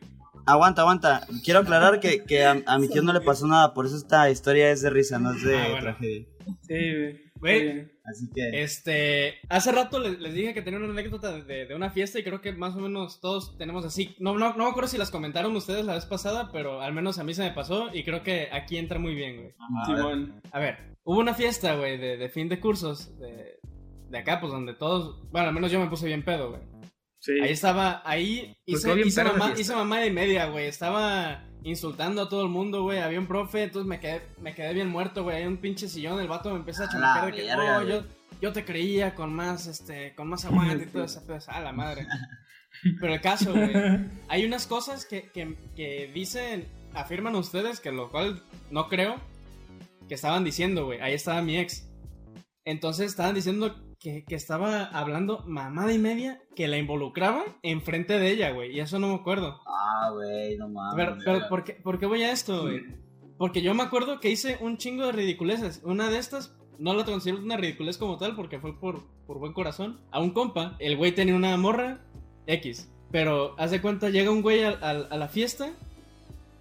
S8: Aguanta, aguanta. Quiero aclarar que, que a, a mi tío no le pasó nada, por eso esta historia es de risa, no es de
S3: Ah, bueno.
S8: tragedia.
S4: Sí, güey.
S3: Güey,
S8: Así que.
S3: Este, hace rato les, les dije que tenía una anécdota de, de una fiesta y creo que más o menos todos tenemos así. No, no, no me acuerdo si las comentaron ustedes la vez pasada, pero al menos a mí se me pasó y creo que aquí entra muy bien, güey.
S4: Simón.
S3: A ver, hubo una fiesta, güey, de, de fin de cursos de, de acá, pues donde todos, bueno, al menos yo me puse bien pedo, güey.
S4: Sí.
S3: Ahí estaba, ahí
S4: Pues
S3: hice, hice mamá, hice mamá de media, güey. Estaba insultando a todo el mundo, güey. Había un profe, entonces me quedé, me quedé bien muerto, güey. Hay un pinche sillón, el vato me empieza a
S8: la
S3: de que no,
S8: güey.
S3: yo, yo te creía con más, este, con más aguante y todo ese pedo. A la madre. Pero el caso, güey. Hay unas cosas que, que, que dicen, afirman ustedes, que lo cual no creo, que estaban diciendo, güey. Ahí estaba mi ex. Entonces estaban diciendo que, que estaba hablando mamada y media que la involucraba enfrente de ella, güey. Y eso no me acuerdo.
S8: Ah, güey, no mames.
S3: Pero, pero ¿por, qué, por qué voy a esto, güey? Porque yo me acuerdo que hice un chingo de ridiculeces. Una de estas, no la considero una ridiculez como tal, porque fue por, por buen corazón. A un compa, el güey tenía una morra X. Pero, haz de cuenta, llega un güey a, a- a la fiesta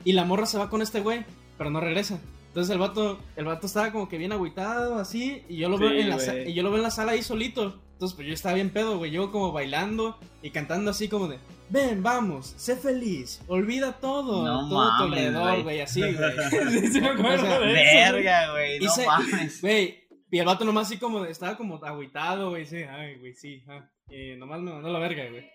S3: y la morra se va con este güey, pero no regresa. Entonces el vato, el vato estaba como que bien agüitado, así, y yo lo veo en la y yo lo veo en la sala ahí solito. Entonces, pues yo estaba bien pedo, güey. Yo como bailando y cantando así como de, ven, vamos, sé feliz, olvida todo,
S8: No
S3: todo a tu alrededor,
S8: güey.
S3: así, güey.
S4: Sí, sí me acuerdo
S3: O sea,
S4: de eso, güey.
S8: Verga, güey, no mames.
S3: Güey, y el vato nomás así como, de- estaba como agüitado, güey, sí, ay, güey, sí, ah. Y nomás me mandó la verga, güey.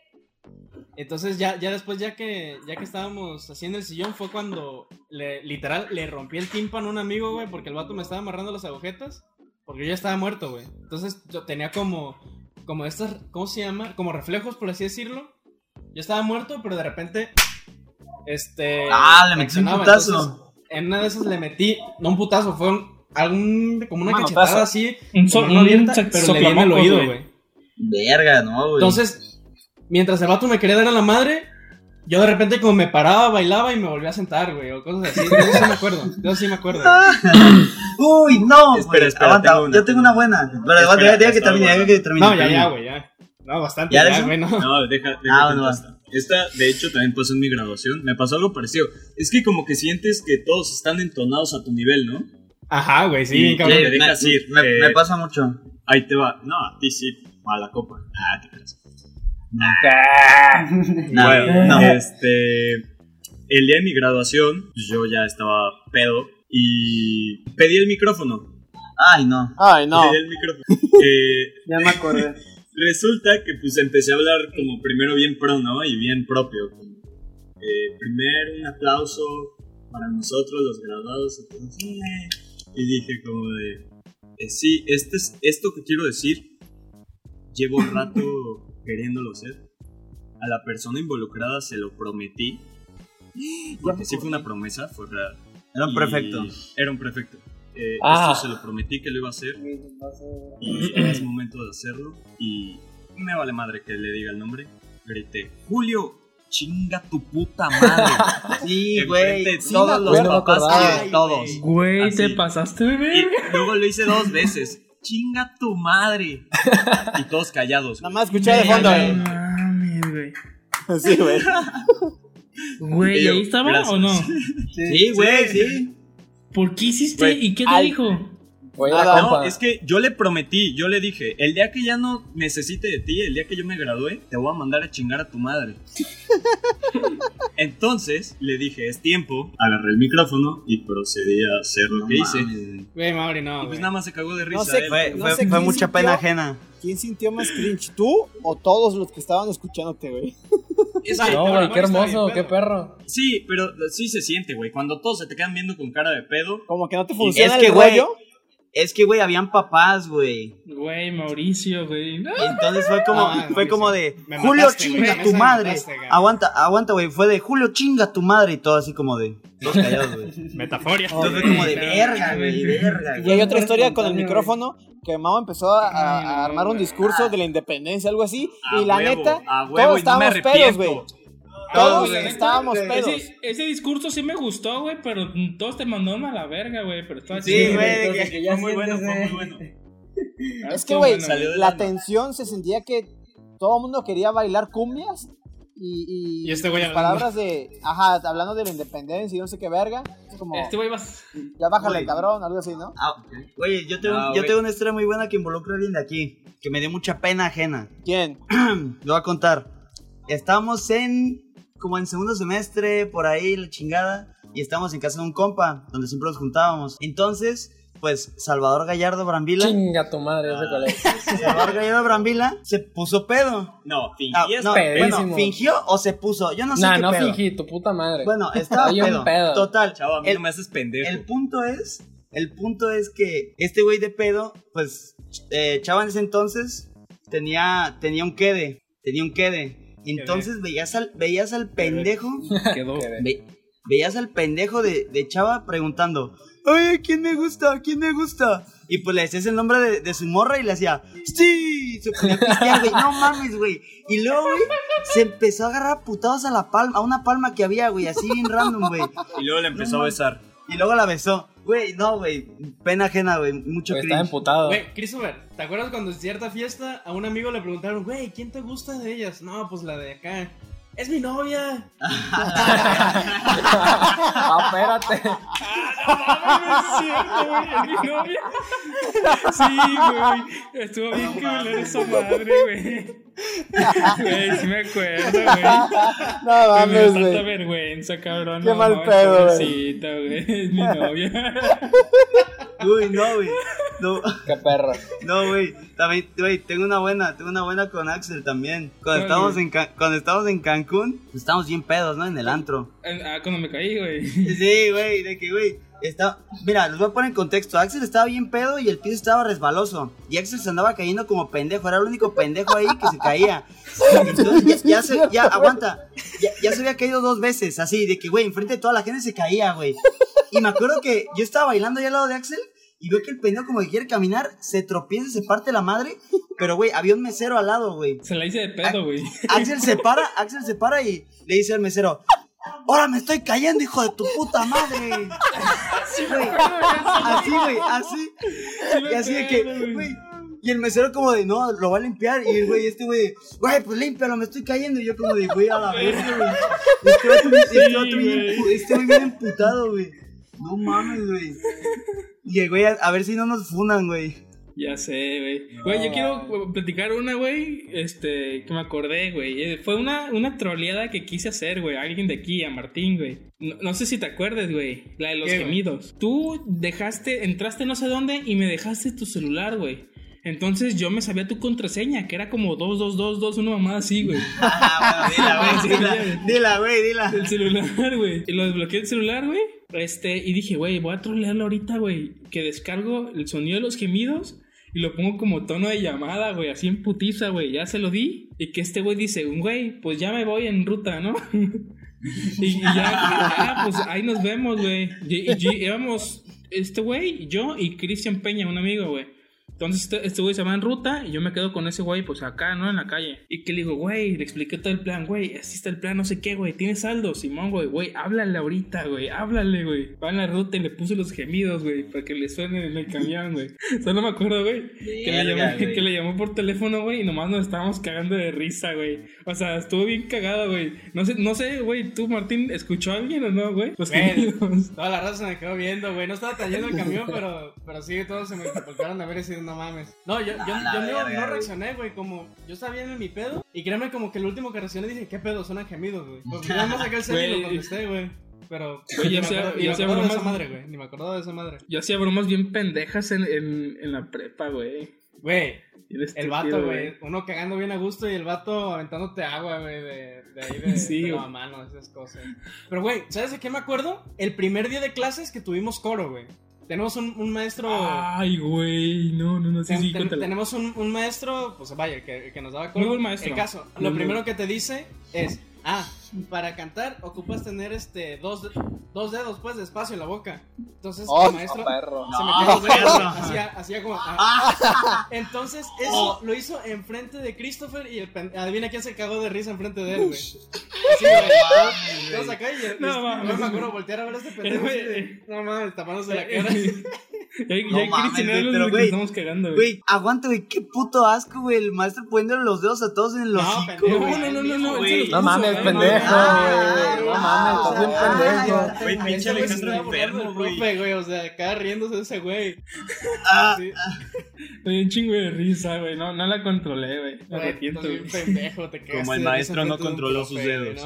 S3: Entonces ya, ya después, ya que, ya que estábamos haciendo el sillón, fue cuando le, literal le rompí el tímpano a un amigo, güey, porque el vato me estaba amarrando las agujetas, porque yo ya estaba muerto, güey. Entonces yo tenía como, como estas, ¿cómo se llama? Como reflejos, por así decirlo. Yo estaba muerto, pero de repente, este...
S8: Ah, le metí un putazo.
S3: Entonces, en una de esas le metí, no un putazo, fue un, algún, como una cachetada así,
S4: Un so- un
S3: abierta, pero le di en el oído,
S4: güey.
S8: Verga, no, güey.
S3: Entonces, mientras el vato me quería dar a la madre, yo de repente como me paraba, bailaba y me volvía a sentar, güey, o cosas así. Eso sí me acuerdo, eso sí me acuerdo.
S8: Uy, no.
S6: Espera,
S8: güey.
S6: espera,
S8: Aguanta,
S6: tengo una,
S8: yo tengo una buena. Pero
S6: Espera,
S8: deja, deja que termine, deja que termine.
S3: No, ya, ya, güey, ya. No, bastante,
S8: ¿Ya
S3: ya, güey, no.
S6: No, deja, deja
S8: Ah,
S6: que
S8: bueno,
S6: consta. Esta, de hecho, también pasó en mi graduación. Me pasó algo parecido. Es que como que sientes que todos están entonados a tu nivel, ¿no?
S3: Ajá, güey, sí, bien cabrón.
S6: te dejas
S8: me,
S6: ir.
S8: me-
S6: eh,
S8: me pasa mucho.
S6: Ahí te va. No, a ti sí. A la copa. Ah, te creas.
S8: No,
S6: bueno,
S8: no.
S6: este. El día de mi graduación, pues, yo ya estaba pedo y pedí el micrófono.
S8: Ay, no.
S5: Ay, no.
S6: Pedí el micrófono. Eh,
S7: Ya me acordé.
S6: resulta que pues empecé a hablar como primero bien pro, ¿no? Y bien propio. como, eh, primero un aplauso para nosotros los graduados. y "Eh". Y dije como de, eh, sí, este es, esto que quiero decir, llevo un rato queriéndolo ser. A la persona involucrada se lo prometí. Porque sí fue una promesa, fue real.
S8: Era un
S6: Y-
S8: prefecto.
S6: Era un prefecto. Eh,
S9: Ah.
S6: Esto se lo prometí que lo iba a hacer. Y es momento de hacerlo. Y me vale madre que le diga el nombre. Grité, Julio, chinga tu puta madre.
S8: Sí, güey.
S6: todos los papás y todos.
S8: güey.
S4: Te pasaste,
S6: Y
S4: bebé.
S6: luego lo hice dos veces. Chinga tu madre. Y todos callados.
S5: Nada más escuché de fondo,
S4: No
S5: eh.
S4: mames, güey.
S5: Sí, güey.
S4: Güey, ¿ahí estaba
S6: gracias.
S4: o no?
S8: Sí, güey, sí.
S4: ¿Por qué hiciste?
S6: Güey,
S4: ¿Y qué te
S5: al-
S4: dijo?
S5: Nada,
S9: compa.
S6: No, es que yo le prometí, yo le dije, el día que ya no necesite de ti, el día que yo me gradúe, te voy a mandar a chingar a tu madre. Entonces le dije, es tiempo, agarré el micrófono y procedí a hacer lo que hice.
S3: Güey, Mauri, no,
S6: Y pues nada más se cagó de risa.
S5: No sé,
S6: él.
S8: Fue,
S5: No
S8: fue-
S5: sé
S8: fue
S5: quién
S8: mucha
S5: sintió.
S8: pena ajena.
S5: ¿Quién sintió más cringe? ¿Tú o todos los que estaban escuchándote, güey?
S6: Es que-
S9: No, güey, qué hermoso, qué perro.
S6: Sí, pero sí se siente, güey. Cuando todos se te quedan viendo con cara de pedo.
S5: Como que no te funciona
S8: Es que,
S5: el
S8: güey,
S5: rollo.
S8: Es que, güey, habían papás, güey.
S4: Güey, Mauricio, güey.
S8: Entonces fue como,
S3: Ah,
S8: fue como de,
S3: Me
S8: Julio
S3: mataste,
S8: chinga tu madre.
S3: mataste,
S8: aguanta, aguanta, güey. Fue de, Julio chinga tu madre y todo así como de, todos callados, güey.
S3: Metaforia.
S8: Entonces fue como de, verga, güey, verga,
S5: Y hay otra historia con el micrófono que Mao empezó a, a- a armar un discurso de la independencia, algo así.
S6: A
S5: y la
S6: huevo,
S5: neta,
S6: huevo,
S5: todos estábamos pedos, güey.
S4: Ah,
S5: Todos
S4: güey,
S5: estábamos
S4: ese-
S5: pedos.
S4: Ese, discurso sí me gustó, güey, pero todos te mandaron a la verga, güey. Pero estaba
S8: Sí,
S4: chido,
S8: güey,
S7: Entonces,
S8: que-
S7: que ya
S6: Fue muy bueno, fue muy bueno.
S4: Ah,
S5: Es que, güey,
S4: bueno,
S5: la tensión se sentía que todo el mundo quería bailar cumbias. Y, y,
S3: Y este güey
S5: palabras de, ajá, hablando de la independencia y no sé qué verga. Es como,
S4: Este güey vas.
S5: ya bájale,
S8: Güey.
S5: cabrón, algo así, ¿no?
S8: Ah, Güey, yo tengo,
S6: No,
S8: yo tengo una historia muy buena que involucra a alguien de aquí, que me dio mucha pena ajena.
S5: ¿Quién?
S8: Lo voy a contar. Estábamos en, como en segundo semestre, por ahí, la chingada, y estábamos en casa de un compa, donde siempre nos juntábamos. Entonces, pues, Salvador Gallardo Brambila,
S9: Chinga tu madre, ese cuál es.
S8: Salvador Gallardo Brambila, se puso pedo.
S6: No,
S8: Ah,
S6: fingías
S8: no, bueno, fingió o se puso, yo no sé
S9: Nah,
S8: qué
S9: no
S8: pedo.
S9: fingí, tu puta madre.
S8: Bueno, estaba
S9: Hay un
S8: pedo.
S9: pedo.
S8: Total.
S6: Chavo, a mí
S8: El-
S6: no me haces pendejo.
S8: El punto es, el punto es que este güey de pedo, pues, eh, Chava en ese entonces tenía, tenía un quede, tenía un quede. Entonces veías al, veías al pendejo,
S4: Quedó.
S8: ve- veías al pendejo de, de Chava preguntando, oye, ¿quién me gusta? ¿quién me gusta? Y pues le decías el nombre de, de su morra y le hacía, sí, se ponía a pistear, güey, no mames, güey. Y luego, güey, se empezó a agarrar a putados a la palma, a una palma que había, güey, así bien random, güey.
S6: Y luego le empezó a besar.
S8: Y luego la besó. Güey, no, güey. Pena ajena, güey. Mucho cringe.
S9: emputado.
S3: Güey, Christopher, ¿te acuerdas cuando en cierta fiesta a un amigo le preguntaron, güey, ¿quién te gusta de ellas? No, pues la de acá. Es mi novia.
S9: Ah, espérate.
S4: es cierto, güey. Es mi novia. Sí, güey. Estuvo bien culero esa madre, güey. Güey, sí me acuerdo, güey.
S5: No
S4: Güey, me
S5: mames,
S4: tanta
S5: güey.
S4: vergüenza, cabrón.
S5: Qué
S4: no,
S5: mal pedo, güey.
S4: pobrecita, güey. Es mi novia.
S8: Uy, no, güey. No,
S9: Qué perro.
S8: no, güey. También, güey, tengo una buena. Tengo una buena con Axel también. Cuando
S4: ¿Cuál,
S8: estábamos en, cuando estábamos en Cancún, estábamos bien pedos, ¿no? En el antro.
S4: Ah, cuando me caí, güey.
S8: Sí, güey, de que, güey. Está... Mira, les voy a poner en contexto. Axel estaba bien pedo y el piso estaba resbaloso. Y Axel se andaba cayendo como pendejo. Era el único pendejo ahí que se caía. Entonces ya, ya se, ya, aguanta. Ya, ya se había caído dos veces, así, de que, güey, enfrente de toda la gente se caía, güey. Y me acuerdo que yo estaba bailando ahí al lado de Axel y veo que el pendejo como que quiere caminar, se tropieza, se parte la madre. Pero, güey, había un mesero al lado, güey.
S4: Se la hice de pedo, güey.
S8: Axel se para, Axel se para y le dice al mesero, ahora me estoy cayendo, hijo de tu puta madre.
S4: Sí,
S8: güey. Así, güey, así. Y así de que, güey. Y el mesero como de, no, lo va a limpiar. Y el güey, este güey, güey, pues límpialo, me estoy cayendo. Y yo como de, güey, a la verga, güey. Este este este güey bien emputado, güey. No mames, güey. Y el güey, a, ver si no nos funan, güey.
S4: Ya sé, güey. Güey, yo quiero platicar una, güey, este, que me acordé, güey. Eh, Fue una, una troleada que quise hacer, güey, a alguien de aquí, a Martín, güey. No, no sé si te acuerdas, güey, la de los gemidos. Tú dejaste, entraste no sé dónde y me dejaste tu celular, güey. Entonces yo me sabía tu contraseña, que era como 2222, una mamada así, güey.
S8: Ah, bueno, dila, güey, dila. Dila, güey, dila.
S4: El celular, güey. Y lo desbloqueé el celular, güey. Este, y dije, güey, voy a trolearlo ahorita, güey. Que descargo el sonido de los gemidos y lo pongo como tono de llamada, güey. Así en putiza, güey. Ya se lo di. Y que este güey dice, güey, pues ya me voy en ruta, ¿no? y, y ya, ya, pues ahí nos vemos, güey. Y, y- y íbamos, este güey, yo y Cristian Peña, un amigo, güey. Entonces este- este güey se va en ruta y yo me quedo con ese güey, pues acá, ¿no? En la calle. Y que le digo, güey, le expliqué todo el plan, güey, así está el plan, no sé qué, güey, tienes saldo, Simón, güey, güey, háblale ahorita, güey, háblale, güey. Va en la ruta y le puse los gemidos, güey, para que le suene en el camión, güey. Solo me acuerdo, güey, que, le llamó- que le llamó por teléfono, güey, y nomás nos estábamos cagando de risa, güey. O sea, estuvo bien cagado, güey. No sé, no sé, güey, tú, Martín, ¿escuchó a alguien o no, güey? Los gemidos.
S3: toda la raza se me quedó viendo, güey. No estaba lleno el camión, pero, pero sí, todos se me voltearon a ver decir, no mames. No, yo, yo,
S8: A la
S3: yo no, reaccioné, güey. Como yo estaba bien en mi pedo. Y créeme, como que el último que reaccioné dije, ¿qué pedo? Suenan gemidos, güey. Pues nada más saqué el cel y lo
S4: Güey.
S3: contesté, güey. Pero ni
S4: yo
S3: me
S4: hacía-
S3: acuerdo,
S4: yo
S3: ni me
S4: hacía
S3: acuerdo de esa
S4: bromas-
S3: madre, güey. Ni me acordaba de esa madre.
S4: Yo hacía bromas bien pendejas en, en, en la prepa, güey.
S3: Güey, el vato, güey. Uno cagando bien a gusto y el vato aventándote agua, güey, de, de ahí de,
S4: Sí,
S3: de la mano, esas cosas. Pero, güey, ¿sabes de qué me acuerdo? El primer día de clases que tuvimos coro, güey. Tenemos un, un maestro.
S4: Ay, güey, no, no, no, sí,
S3: Ten-
S4: sí,
S3: ten-
S4: cuéntala.
S3: tenemos un, un maestro, pues vaya, que, que nos daba
S4: Muy buen maestro.
S3: El caso, lo primero que te dice es, ah, para cantar ocupas tener este dos, dos dedos pues de espacio en la boca. Entonces
S9: Oh,
S3: el maestro
S9: no, perro.
S3: se
S8: No,
S3: metía los dedos, hacía, hacía como ah. Entonces eso lo hizo enfrente de Christopher y el pen- adivina quién se cagó de risa enfrente de él, güey. Así, güey. Todos acá y el-
S4: No, mames.
S3: no me acuerdo voltear a ver a este pendejo así de, no mames, tapándose la cara.
S4: Ya,
S8: No mames, pero, güey,
S4: estamos cagando, güey.
S8: Güey, aguanta, güey, qué puto asco, güey. El maestro poniéndole los dedos a todos en los
S3: No,
S8: hocico,
S3: pendejo,
S8: güey.
S4: No, no, no, no,
S9: No mames, pendejo,
S3: Ah.
S9: No mames, estás bien pendejo.
S6: Güey, pinche Alejandro enfermo, güey.
S3: profe, güey. O sea, acá riéndose ese güey.
S8: Ah,
S4: dio un chingo de risa, güey. No, no la controlé, güey. Me arrepiento,
S3: pendejo, te
S6: Como el maestro no controló sus dedos.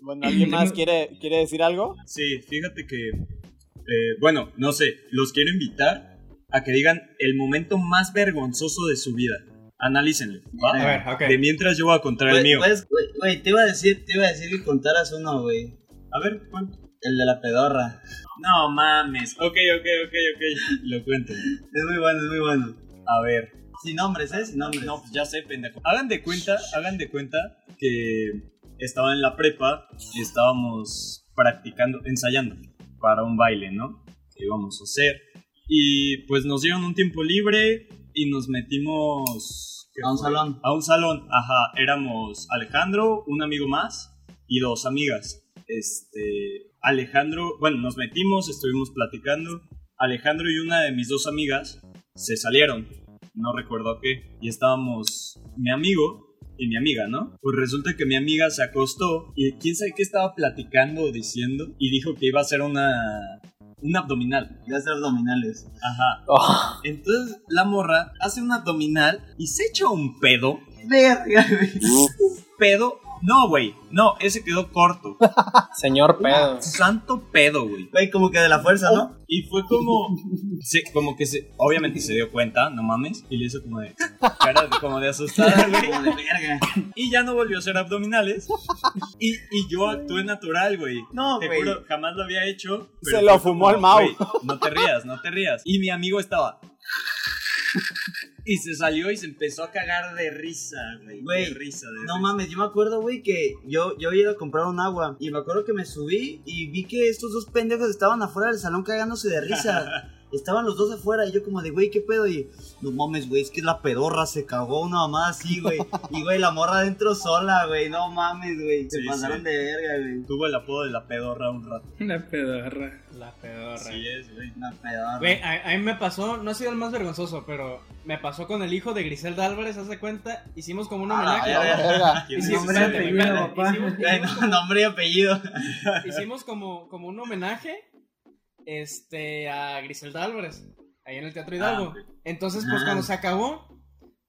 S5: Bueno, ¿alguien más quiere, quiere decir algo?
S6: Sí, fíjate que. eh, bueno, no sé, los quiero invitar a que digan el momento más vergonzoso de su vida. Analícenlo. ¿va?
S3: A ver, ok.
S6: De mientras yo voy a contar el mío.
S8: pues, güey, te iba a decir, te iba a decir que contaras uno, güey.
S6: A ver, ¿cuál?
S8: El de la pedorra.
S6: No mames. Ok, ok, ok, ok. Lo cuento.
S8: Es muy bueno, es muy bueno.
S6: A ver.
S8: Sin nombres, ¿eh? Sin nombres.
S6: No, pues ya sé, pendejo. Hagan de cuenta, hagan de cuenta que estaba en la prepa y estábamos practicando, ensayando para un baile, ¿no? Que íbamos a hacer. Y pues nos dieron un tiempo libre y nos metimos... ¿qué
S8: A un salón.
S6: A un salón, ajá. Éramos Alejandro, un amigo más y dos amigas. Este, Alejandro, bueno, nos metimos, estuvimos platicando. Alejandro y una de mis dos amigas se salieron, no recuerdo qué, y estábamos mi amigo y mi amiga, ¿no? Pues resulta que mi amiga se acostó y quién sabe qué estaba platicando o diciendo y dijo que iba a hacer una un abdominal.
S8: A hacer abdominales.
S6: Ajá.
S9: Oh,
S6: Entonces la morra hace un abdominal y se echa un pedo.
S8: Verga, güey.
S6: Pedo. No, güey. No, ese quedó corto.
S9: señor pedo.
S6: Santo pedo, güey.
S8: Güey, como que de la fuerza, ¿no?
S6: Y fue como. Sí, como que se. Obviamente se dio cuenta, no mames. Y le hizo como de. Cara de- como de asustada, güey.
S8: Como de verga.
S6: Y ya no volvió a hacer abdominales. Y, y yo actué natural, güey.
S8: No,
S6: Te
S8: güey.
S6: juro, jamás lo había hecho.
S5: Se lo
S6: fue
S5: fumó
S6: como,
S5: Mau.
S6: "Güey, No te rías, no te rías. Y mi amigo estaba. Y se salió y se empezó a cagar de risa, güey.
S8: Güey,
S6: de risa, de
S8: No
S6: risa.
S8: mames, yo me acuerdo, güey, que yo, yo había ido a comprar un agua. Y me acuerdo que me subí y vi que estos dos pendejos estaban afuera del salón cagándose de risa. estaban los dos afuera y yo como de, güey, ¿qué pedo? Y no mames, güey, es que la pedorra se cagó una mamá así, güey. Y, güey, la morra adentro sola, güey, no mames, güey. Se
S6: Sí,
S8: pasaron
S6: sí.
S8: de verga, güey.
S6: Tuvo el apodo de la pedorra un rato.
S4: La pedorra.
S3: La pedorra.
S6: Sí es, güey.
S8: La pedorra.
S3: Güey, a, a mí me pasó, no ha sido el más vergonzoso, pero me pasó con el hijo de Griselda Álvarez, hace cuenta, hicimos como un
S8: Ah,
S3: homenaje. Hicimos-
S7: Nombre y
S3: espérate,
S7: apellido,
S3: espérate,
S7: papá.
S3: hicimos-
S8: Güey, no, nombre y apellido.
S3: hicimos como, como un homenaje este, a Griselda Álvarez, ahí en el Teatro Hidalgo.
S6: ok.
S3: Entonces, pues
S8: Ah.
S3: cuando se acabó,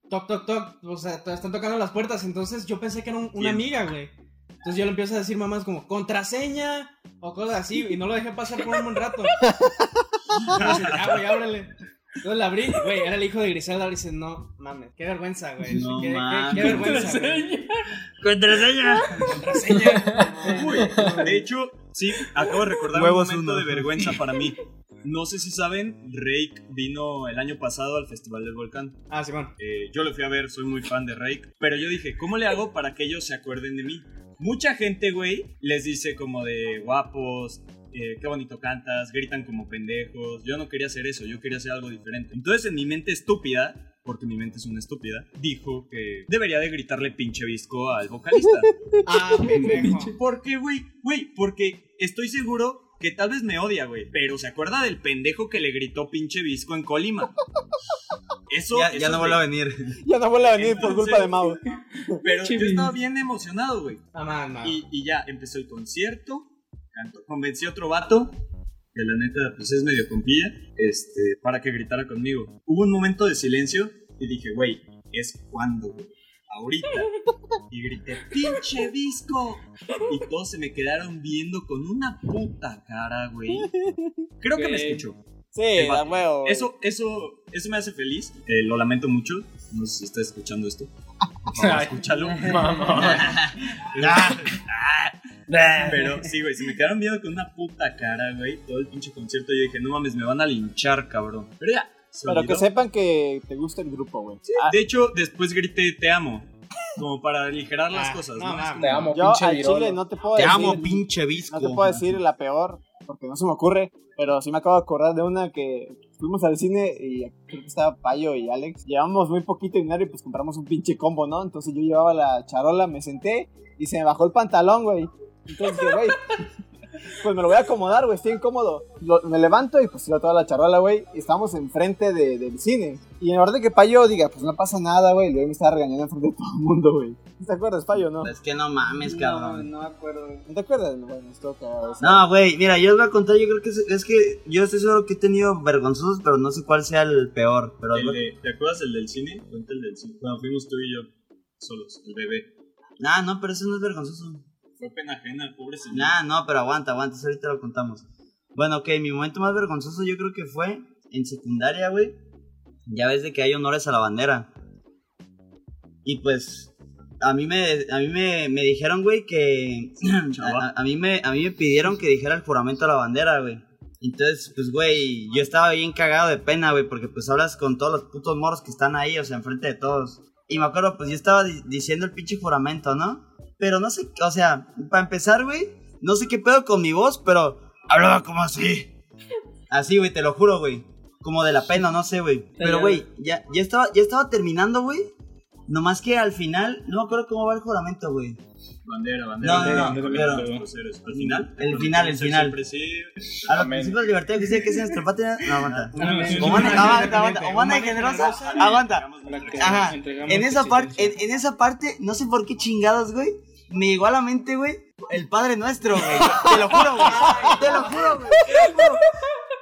S3: toc, toc, toc, o sea, están tocando las puertas, entonces yo pensé que era un- una amiga, güey. Entonces yo le empiezo a decir mamás como contraseña o cosas así, y no lo dejé pasar por un buen rato. Entonces, ya, güey, ábrele. Entonces la abrí, güey, era el hijo de Griselda, y dice, no, mames, qué vergüenza, güey.
S8: No
S3: qué, qué-
S8: mames.
S3: qué vergüenza, güey.
S8: Contraseña.
S3: Contraseña.
S6: Uy, de hecho, sí, acabo de recordar
S8: Huevos
S6: un momento
S8: uno.
S6: de vergüenza para mí. No sé si saben, Rake vino el año pasado al Festival del Volcán.
S3: Ah, Simón.
S6: Eh, yo lo fui a ver, soy muy fan de Rake. Pero yo dije, ¿cómo le hago para que ellos se acuerden de mí? Mucha gente, güey, les dice como de guapos, eh, qué bonito cantas, gritan como pendejos. Yo no quería hacer eso, yo quería hacer algo diferente. Entonces en mi mente estúpida, porque mi mente es una estúpida, dijo que debería de gritarle pinche visco al vocalista.
S3: Ah, pendejo.
S6: Porque, güey, güey, porque estoy seguro que tal vez me odia, güey. Pero se acuerda del pendejo que le gritó pinche visco en Colima. Eso,
S8: Ya,
S6: eso
S8: ya no vuelve a venir.
S5: Ya no vuelve a venir por
S6: Entonces-
S5: culpa de Mau.
S6: Pero yo
S4: Pinche
S6: estaba bien emocionado, güey.
S3: Ah.
S6: Y, y ya empezó el concierto. Cantó, convencí a otro vato. Que la neta, pues es medio compilla. Este, para que gritara conmigo. Hubo un momento de silencio. Y dije, güey, es cuando, güey. Ahorita. Y grité, pinche visco. Y todos se me quedaron viendo con una puta cara, güey. Creo que me escuchó.
S5: Sí,
S6: vato.
S5: huevo.
S6: Eso, eso, eso me hace feliz. Eh, lo lamento mucho. No sé si estás escuchando esto. Por favor,
S4: Ay,
S6: escúchalo. Pero sí, güey, se me quedaron viendo con una puta cara, güey. Todo el pinche concierto. Yo dije, no mames, me van a linchar, cabrón. Pero ya. se
S5: Pero que sepan que te gusta el grupo, güey. Ah,
S6: De hecho, después grité, te amo. Como para aligerar las
S3: Ah,
S6: cosas,
S3: no
S9: Te amo,
S5: yo
S9: pinche
S5: al
S9: virolo.
S5: chile no te puedo
S8: Te
S5: decir.
S8: amo, pinche visco.
S5: No te puedo decir la peor, porque no se me ocurre. Pero sí me acabo de acordar de una que fuimos al cine y creo que estaba Payo y Alex. Llevamos muy poquito dinero y pues compramos un pinche combo, ¿no? Entonces yo llevaba la charola, me senté y se me bajó el pantalón, güey. Entonces güey, pues me lo voy a acomodar, güey, estoy incómodo. Lo- me levanto y pues tiro toda la charola, güey. Y estamos enfrente de- del cine. Y en verdad de que Payo diga, pues no pasa nada, güey. Y luego me estaba regañando enfrente de todo el mundo, güey. ¿Te acuerdas, Payo, no?
S8: Es que no mames,
S7: No,
S8: cabrón.
S7: no me acuerdo.
S5: ¿No te acuerdas? Bueno, esto cagado.
S8: No, güey, mira, yo os voy a contar, yo creo que es, es que yo estoy seguro que he tenido vergonzosos, pero no sé cuál sea el peor. Pero
S6: El de- ¿Te acuerdas el del cine? Cuenta el del cine. Cuando fuimos tú y yo solos, el bebé.
S8: Nah, no, pero eso no es vergonzoso.
S6: Fue pena ajena, pobre señor.
S8: Nah, no, pero aguanta, aguanta, eso ahorita lo contamos. Bueno, ok, mi momento más vergonzoso yo creo que fue en secundaria, güey. Ya ves de que hay honores a la bandera. Y pues, a mí me, a mí me, me dijeron, güey, que... A, a mí me, a mí me pidieron que dijera el juramento a la bandera, güey. Entonces, pues, güey, yo estaba bien cagado de pena, güey, porque pues hablas con todos los putos morros que están ahí, o sea, enfrente de todos. Y me acuerdo, pues yo estaba di- diciendo el pinche juramento, ¿no? Pero no sé, o sea, para empezar, güey, no sé qué pedo con mi voz, pero hablaba como así. Así, güey, te lo juro, güey. Como de la pena, no sé, güey. Pero, güey, ya, ya, estaba, ya estaba terminando, güey. Nomás que al final, no me acuerdo cómo va el juramento, güey.
S6: Bandera, bandera.
S8: No,
S6: bandera,
S8: no, no,
S6: bandera,
S8: pero-.
S6: Al final.
S8: El final, el final. A los principios de libertad que que sea nuestra patria. No, aguanta. Humana aguanta, aguanta. humana generosa. Aguanta. Ajá. En esa, parte, en, en esa parte, no sé por qué chingados, güey. Me llegó a la mente, güey, el Padre Nuestro, güey. Te lo juro, güey. Te lo juro, güey. Te lo juro.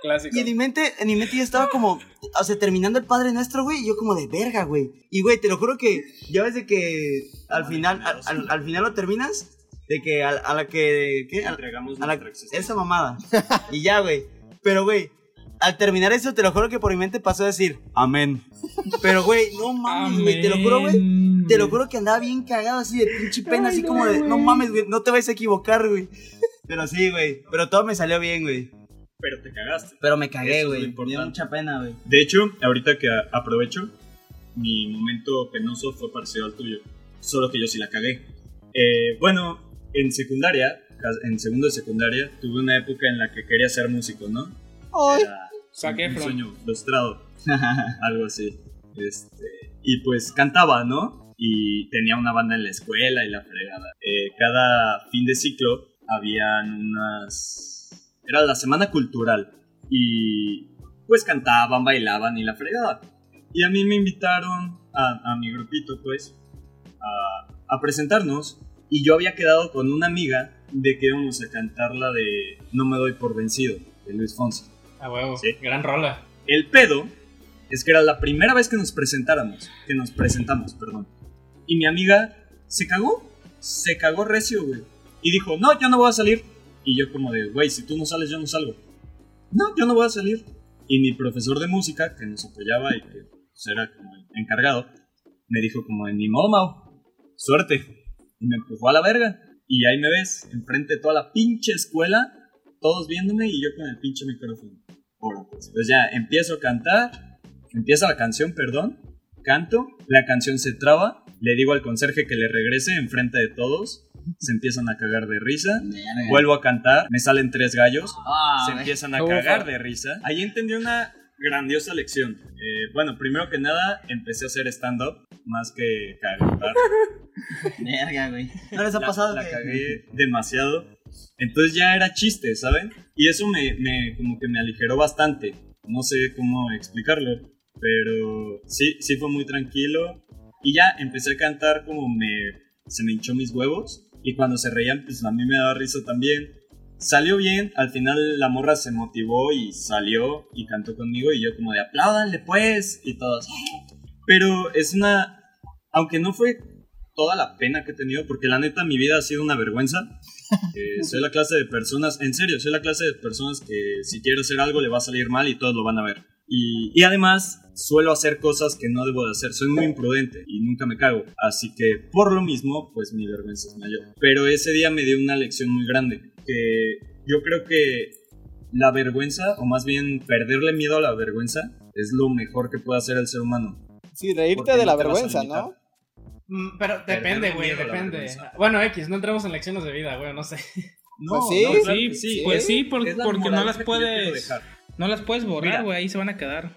S4: Clásico.
S8: Y en mi mente, en mi mente yo estaba como, o sea, terminando el Padre Nuestro, güey, y yo como de verga, güey. Y, güey, te lo juro que ya ves de que al final, al, al- al final lo terminas, de que a, a la que, ¿qué? A, a la- esa mamada. Y ya, güey. Pero, güey, al terminar eso, te lo juro que por mi mente pasó a decir, amén. Pero, güey, no mames, güey, te lo juro, güey. Te lo juro que andaba bien cagado así de pinche pena, así como de, no mames, güey, no te vayas a equivocar, güey. Pero sí, güey. Pero todo me salió bien, güey.
S6: Pero te cagaste.
S8: Pero me cagué, güey. Me dio mucha pena, güey.
S6: De hecho, ahorita que aprovecho, mi momento penoso fue parecido al tuyo. Solo que yo sí la cagué. Eh, bueno, en secundaria, en segundo de secundaria, tuve una época en la que quería ser músico, ¿no?
S5: Ay.
S6: Era
S4: Zac
S6: un
S4: Efron.
S6: sueño frustrado, algo así. Este, y pues cantaba, ¿no? Y tenía una banda en la escuela y la fregada. Eh, cada fin de ciclo habían unas... Era la semana cultural. Y pues cantaban, bailaban y la fregada. Y a mí me invitaron a, a mi grupito, pues, a, a presentarnos. Y yo había quedado con una amiga de que íbamos a cantar la de No me doy por vencido, de Luis Fonsi.
S3: A huevo.
S6: Sí.
S3: Gran rola.
S6: El pedo es que era la primera vez que nos presentáramos, que nos presentamos, perdón. Y mi amiga se cagó, se cagó recio, güey. Y dijo, no, yo no voy a salir. Y yo como de, güey, si tú no sales, yo no salgo. No, yo no voy a salir. Y mi profesor de música, que nos apoyaba y que pues, era como el encargado, me dijo como, de, ni modo, Mau, suerte. Y me empujó a la verga. Y ahí me ves, enfrente de toda la pinche escuela, todos viéndome y yo con el pinche micrófono. Pues, pues ya empiezo a cantar, empieza la canción, perdón, canto, la canción se traba, le digo al conserje que le regrese enfrente de todos, se empiezan a cagar de risa, vuelvo a cantar, me salen tres gallos,
S8: Ah,
S6: se empiezan a cagar de risa. Ahí entendí una grandiosa lección. Eh, bueno, primero que nada, empecé a hacer stand-up más que cantar.
S8: Verga, güey. ¿No les ha
S6: La-
S8: pasado
S6: La
S8: que-
S6: cagué demasiado. Entonces ya era chiste, ¿saben? Y eso me, me- como que me aligeró bastante. No sé cómo explicarlo, pero sí, sí fue muy tranquilo. Y ya empecé a cantar como me, se me hinchó mis huevos. Y cuando se reían, pues a mí me daba risa también. Salió bien, al final la morra se motivó y salió y cantó conmigo y yo como de apláudanle pues y todos. Pero es una, aunque no fue toda la pena que he tenido, porque la neta mi vida ha sido una vergüenza. Eh, soy la clase de personas, en serio, soy la clase de personas que si quiero hacer algo le va a salir mal y todos lo van a ver. Y, y además suelo hacer cosas que no debo de hacer, soy muy imprudente y nunca me cago. Así que por lo mismo, pues mi vergüenza es mayor. Pero ese día me dio una lección muy grande, que yo creo que la vergüenza, o más bien perderle miedo a la vergüenza, es lo mejor que puede hacer el ser humano.
S5: Sí, reírte
S6: Porque
S5: de la vergüenza. ¿no?
S3: Mm, Pero depende, güey, depende. Bueno, X, no entremos en lecciones de vida, güey, no sé.
S5: Pues sí.
S6: no, claro
S4: Sí,
S6: que
S4: sí, pues sí, porque no las puedes.
S6: dejar.
S4: No las puedes borrar, güey, ahí se van a quedar.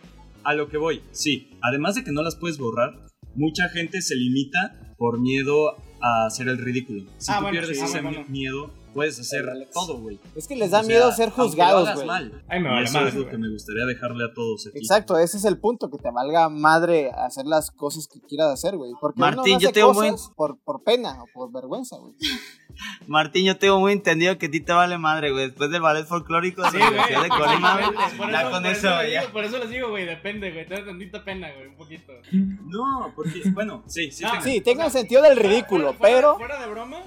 S6: A lo que voy, sí. Además de que no las puedes borrar, mucha gente se limita por miedo a hacer el ridículo. Si
S3: Ah,
S6: tú
S3: bueno,
S6: pierdes
S3: sí,
S6: ese
S3: bueno.
S6: miedo, puedes hacer
S5: El Alex.
S6: todo, güey.
S5: Es que les da
S6: O sea,
S5: miedo ser juzgados, güey.
S6: mal.
S3: Ay, me
S6: Y
S3: vale
S6: eso
S3: madre,
S6: es lo que me gustaría dejarle a todos aquí.
S5: Exacto, ese es el punto, que te valga madre hacer las cosas que quieras hacer, güey. Porque uno
S8: Martín,
S5: no
S8: yo tengo muy-
S5: cosas por, por pena o por vergüenza, güey.
S8: Martín, yo tengo muy entendido que a ti te vale madre, güey. Después del ballet folclórico de
S3: Sí,
S8: la. Universidad de Colima, güey.
S3: Por
S8: ya
S3: eso-
S8: con
S3: por
S8: eso,
S3: les digo- Por eso les digo, güey, depende, güey. Te da tantita pena, güey, un poquito.
S6: No, porque, bueno, sí, sí.
S3: No,
S6: tengan-
S5: Sí, tengan sentido del ridículo,
S3: Fuera-
S5: pero...
S3: Fuera de broma,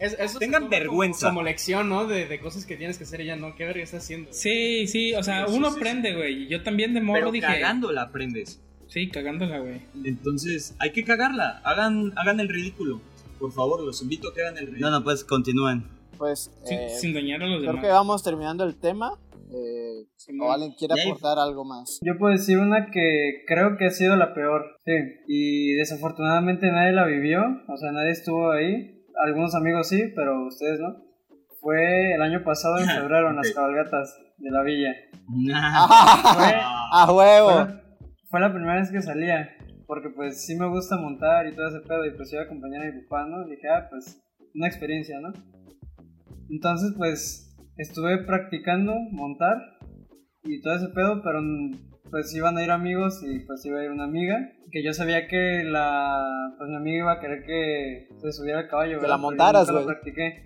S3: es- eso se
S6: Tengan
S3: como-
S6: vergüenza.
S3: Como, lección, ¿no? De, de cosas que tienes que hacer y ya no. ¿Qué verga estás haciendo?
S4: Sí, sí, o sea,
S6: Sí,
S4: uno
S6: sí,
S4: aprende, güey. Yo también de morro
S6: Pero
S4: dije.
S6: cagándola aprendes.
S4: Sí, cagándola, güey.
S6: Entonces, hay que cagarla. Hagan, hagan el ridículo. Por favor, los invito a que hagan el ridículo.
S8: No, no, pues continúen.
S5: Pues
S4: Sí,
S5: eh,
S4: sin dañar a los
S5: creo
S4: demás.
S5: que vamos terminando el tema. Eh, o alguien quiere aportar algo más.
S7: Yo puedo decir una que creo que ha sido la peor. Sí. Y desafortunadamente nadie la vivió. O sea, nadie estuvo ahí. Algunos amigos sí, pero ustedes no. Fue el año pasado en febrero en las cabalgatas de la villa.
S5: ¡A huevo!
S7: Fue, fue la primera vez que salía. Porque pues sí me gusta montar y todo ese pedo. Y pues iba a acompañar a mi papá, ¿no? Dije, ah, pues una experiencia, ¿no? Entonces pues estuve practicando montar y todo ese pedo, pero pues iban a ir amigos y pues iba a ir una amiga. Que yo sabía que la. Pues mi amiga iba a querer que se subiera al caballo.
S5: Que
S7: ¿verdad?
S5: la montaras, güey.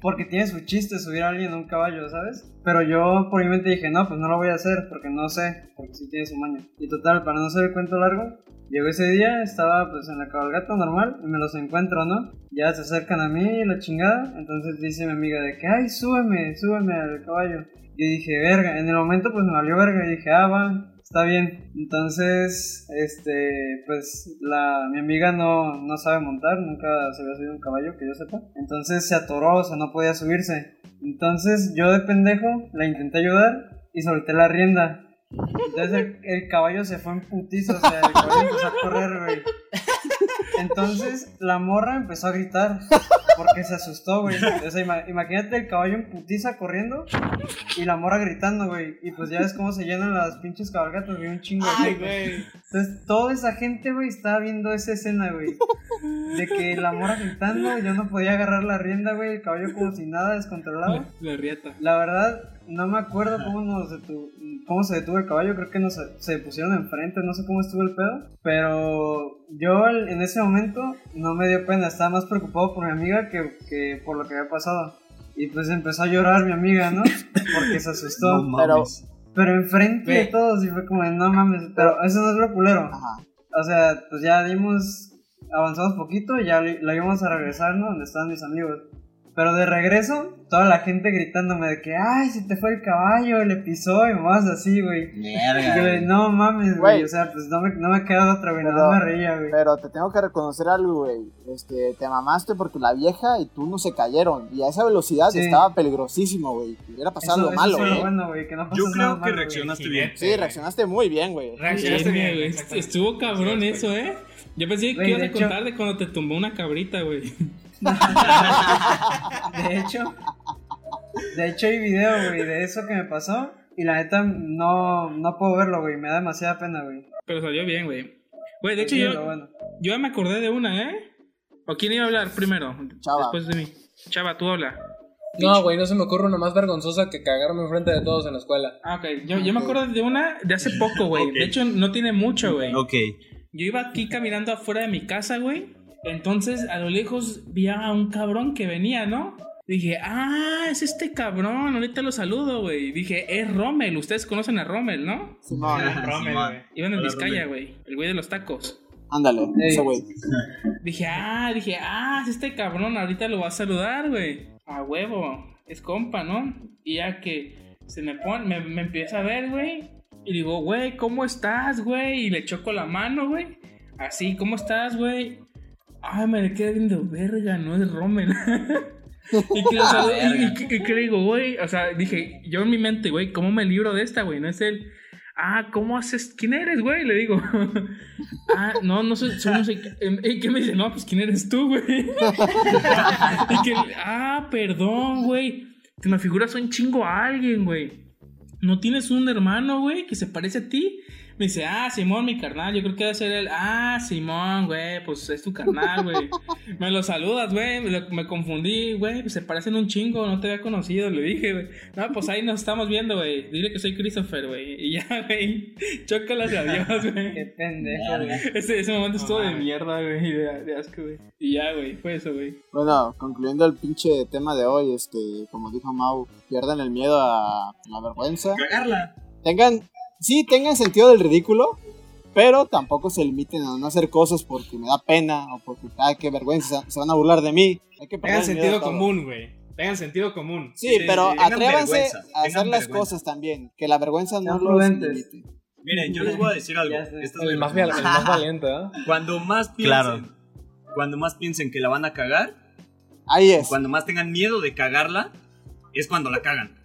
S7: Porque tiene su chiste subir a alguien a un caballo, ¿sabes? Pero yo por mi mente dije, no, pues no lo voy a hacer porque no sé, porque sí tiene su maña. Y total, para no hacer el cuento largo, llegó ese día, estaba pues en la cabalgata normal y me los encuentro, ¿no? Ya se acercan a mí, la chingada. Entonces dice mi amiga de que, ay, súbeme, súbeme al caballo. Y dije, verga, en el momento pues me valió verga y dije, ah, va, está bien. Entonces, este, pues la, mi amiga no, no sabe montar, nunca se había subido un caballo, que yo sepa. Entonces se atoró, o sea, no podía subirse. Entonces yo de pendejo la intenté ayudar y solté la rienda. Entonces el, el caballo se fue en putizo, o sea, el caballo empezó a correr. Entonces la morra empezó a gritar porque se asustó, güey. O sea, ima- imagínate el caballo en putiza corriendo y la morra gritando, güey. Y pues ya ves cómo se llenan las pinches cabalgatas, güey, un chingo de
S3: Ay,
S7: gente.
S3: güey.
S7: Entonces toda esa gente, güey, estaba viendo esa escena, güey. De que la morra gritando, yo no podía agarrar la rienda, güey, el caballo como si nada descontrolado.
S4: La, la rieta.
S7: La verdad, no me acuerdo cómo, nos detu- cómo se detuvo el caballo. Creo que nos, se pusieron enfrente, no sé cómo estuvo el pedo. Pero yo en ese momento no me dio pena. Estaba más preocupado por mi amiga que, que por lo que había pasado. Y pues empezó a llorar mi amiga, ¿no? Porque se asustó.
S8: No
S5: Pero,
S8: mames.
S7: Pero enfrente de
S3: Ve.
S7: todos y fue como de, no mames. Pero eso no es lo culero.
S5: ajá.
S7: O sea, pues ya dimos, avanzamos poquito y ya la íbamos a regresar, ¿no? Donde estaban mis amigos. Pero de regreso, toda la gente gritándome de que, ay, se te fue el caballo, le pisó y más así, güey. Y yo de,
S8: Verga.
S7: no mames, güey. O sea, pues no me, no me queda otra, güey. Más me reía, güey.
S5: Pero te tengo que reconocer algo, güey. Este, te mamaste porque la vieja y tú no se cayeron. Y a esa velocidad
S7: Sí.
S5: estaba peligrosísimo, güey. Hubiera pasado
S7: Eso-
S5: lo
S7: eso
S5: malo, güey.
S7: bueno, no
S6: Yo creo que
S7: malo,
S6: reaccionaste bien.
S5: Sí, reaccionaste muy bien, güey.
S3: Reaccionaste
S4: Bien, güey. Estuvo cabrón eso, ¿eh? Yo pensé que ibas a
S7: hecho-
S4: contar de cuando te tumbó una cabrita, güey.
S7: De hecho, de hecho hay video, güey, de eso que me pasó. Y la neta, no, no puedo verlo, güey. Me da demasiada pena, güey.
S4: Pero salió bien, güey. Güey, de hecho
S7: Sí,
S4: yo,
S7: bueno.
S4: yo ya me acordé de una, ¿eh? ¿O quién iba a hablar primero?
S5: Chava.
S4: Después de mí. Chava, tú habla.
S9: No, güey, no se me ocurre una más vergonzosa que cagarme enfrente de todos en la escuela.
S4: Ah, ok. Yo, yo me acuerdo de una de hace poco, güey. De hecho, no tiene mucho, güey.
S8: Ok.
S4: Yo iba aquí caminando afuera de mi casa, güey. Entonces, a lo lejos vi a un cabrón que venía, ¿no? Dije, ah, es este cabrón, ahorita lo saludo, güey. Dije, es Rommel, ustedes conocen a Rommel, ¿no?
S5: Simón,
S3: Rommel,
S8: Simón.
S3: güey.
S4: Iban en
S6: Hola,
S4: Vizcaya,
S6: Rommel.
S4: güey. El güey de los tacos.
S5: ándale, ese güey.
S4: Dije, ah, dije, ah, es este cabrón, ahorita lo va a saludar, güey. A huevo, es compa, ¿no? Y ya que se me pone, me, me empieza a ver, güey. Y digo, güey, ¿cómo estás, güey? Y le choco la mano, güey. Así, ¿cómo estás, güey? Ay, me le quedé viendo, verga, no es Rommel. y que, o sea, y- y y que digo, güey, o sea, dije, yo en mi mente, güey, ¿cómo me libro de esta, güey? No es él. Ah, ¿cómo haces? ¿Quién eres, güey? Le digo. ah, no, no sé, soy no sé. ¿Y qué me dice? No, pues ¿quién eres tú, güey? y que, ah, perdón, güey. Te me figuras un chingo a alguien, güey. ¿No tienes un hermano, güey, que se parece a ti? Me dice, ah, Simón, mi carnal, yo creo que debe ser él. Ah, Simón, güey, pues es tu carnal, güey. me lo saludas, güey, me, confundí, güey, pues se parecen un chingo, no te había conocido, le dije, güey. No, pues ahí nos estamos viendo, güey. Dile que soy Christopher, güey. Y ya, güey, chócalas y adiós,
S7: Qué
S4: güey.
S7: pendejo, güey.
S4: Ese, ese momento estuvo de mierda, güey, de, de asco, güey. Y ya, güey, fue eso, güey.
S5: Bueno, concluyendo el pinche tema de hoy, este, como dijo Mau, pierdan el miedo a la vergüenza.
S6: Cagarla.
S5: Tengan, sí, tengan sentido del ridículo, pero tampoco se limiten a no hacer cosas porque me da pena o porque, ay, qué vergüenza, se van a burlar de mí. Hay que
S3: Tengan sentido común, güey. Tengan sentido común.
S5: Sí, pero
S6: tengan
S5: atrévanse a hacer las cosas también, que la vergüenza no los limite.
S6: Miren, yo les voy a decir algo. Esto es
S9: El más, el más valiente, ¿eh?
S6: Cuando más piensen,
S8: Claro.
S6: cuando más piensen que la van a cagar,
S5: Ahí es.
S6: cuando más tengan miedo de cagarla, es cuando la cagan.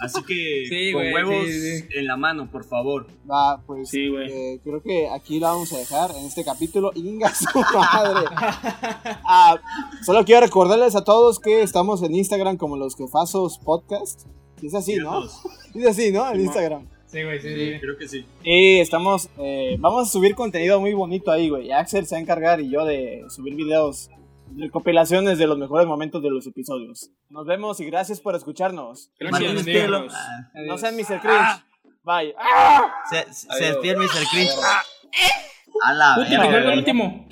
S6: Así que
S4: Sí,
S6: con huevos
S4: sí, sí.
S6: en la mano, por favor.
S5: Va, pues
S4: Sí,
S5: eh, creo que aquí la vamos a dejar en este capítulo. Inga su madre. Ah, solo quiero recordarles a todos que estamos en Instagram como los jefazos podcast. Es así, ¿no?
S6: Todos.
S5: Es así, ¿no? En Instagram.
S3: Sí, güey, sí, sí.
S6: Creo que sí.
S5: Y estamos, eh, vamos a subir contenido muy bonito ahí, güey. Axel se va a encargar y yo de subir videos, recopilaciones de los mejores momentos de los episodios. Nos vemos y gracias por escucharnos.
S4: Gracias,
S3: Martín.
S5: No sean Mr. Cringe. Bye. Ah.
S8: Se, se despide el Mr. Cringe. A la
S4: Último,
S8: verga.
S4: el último.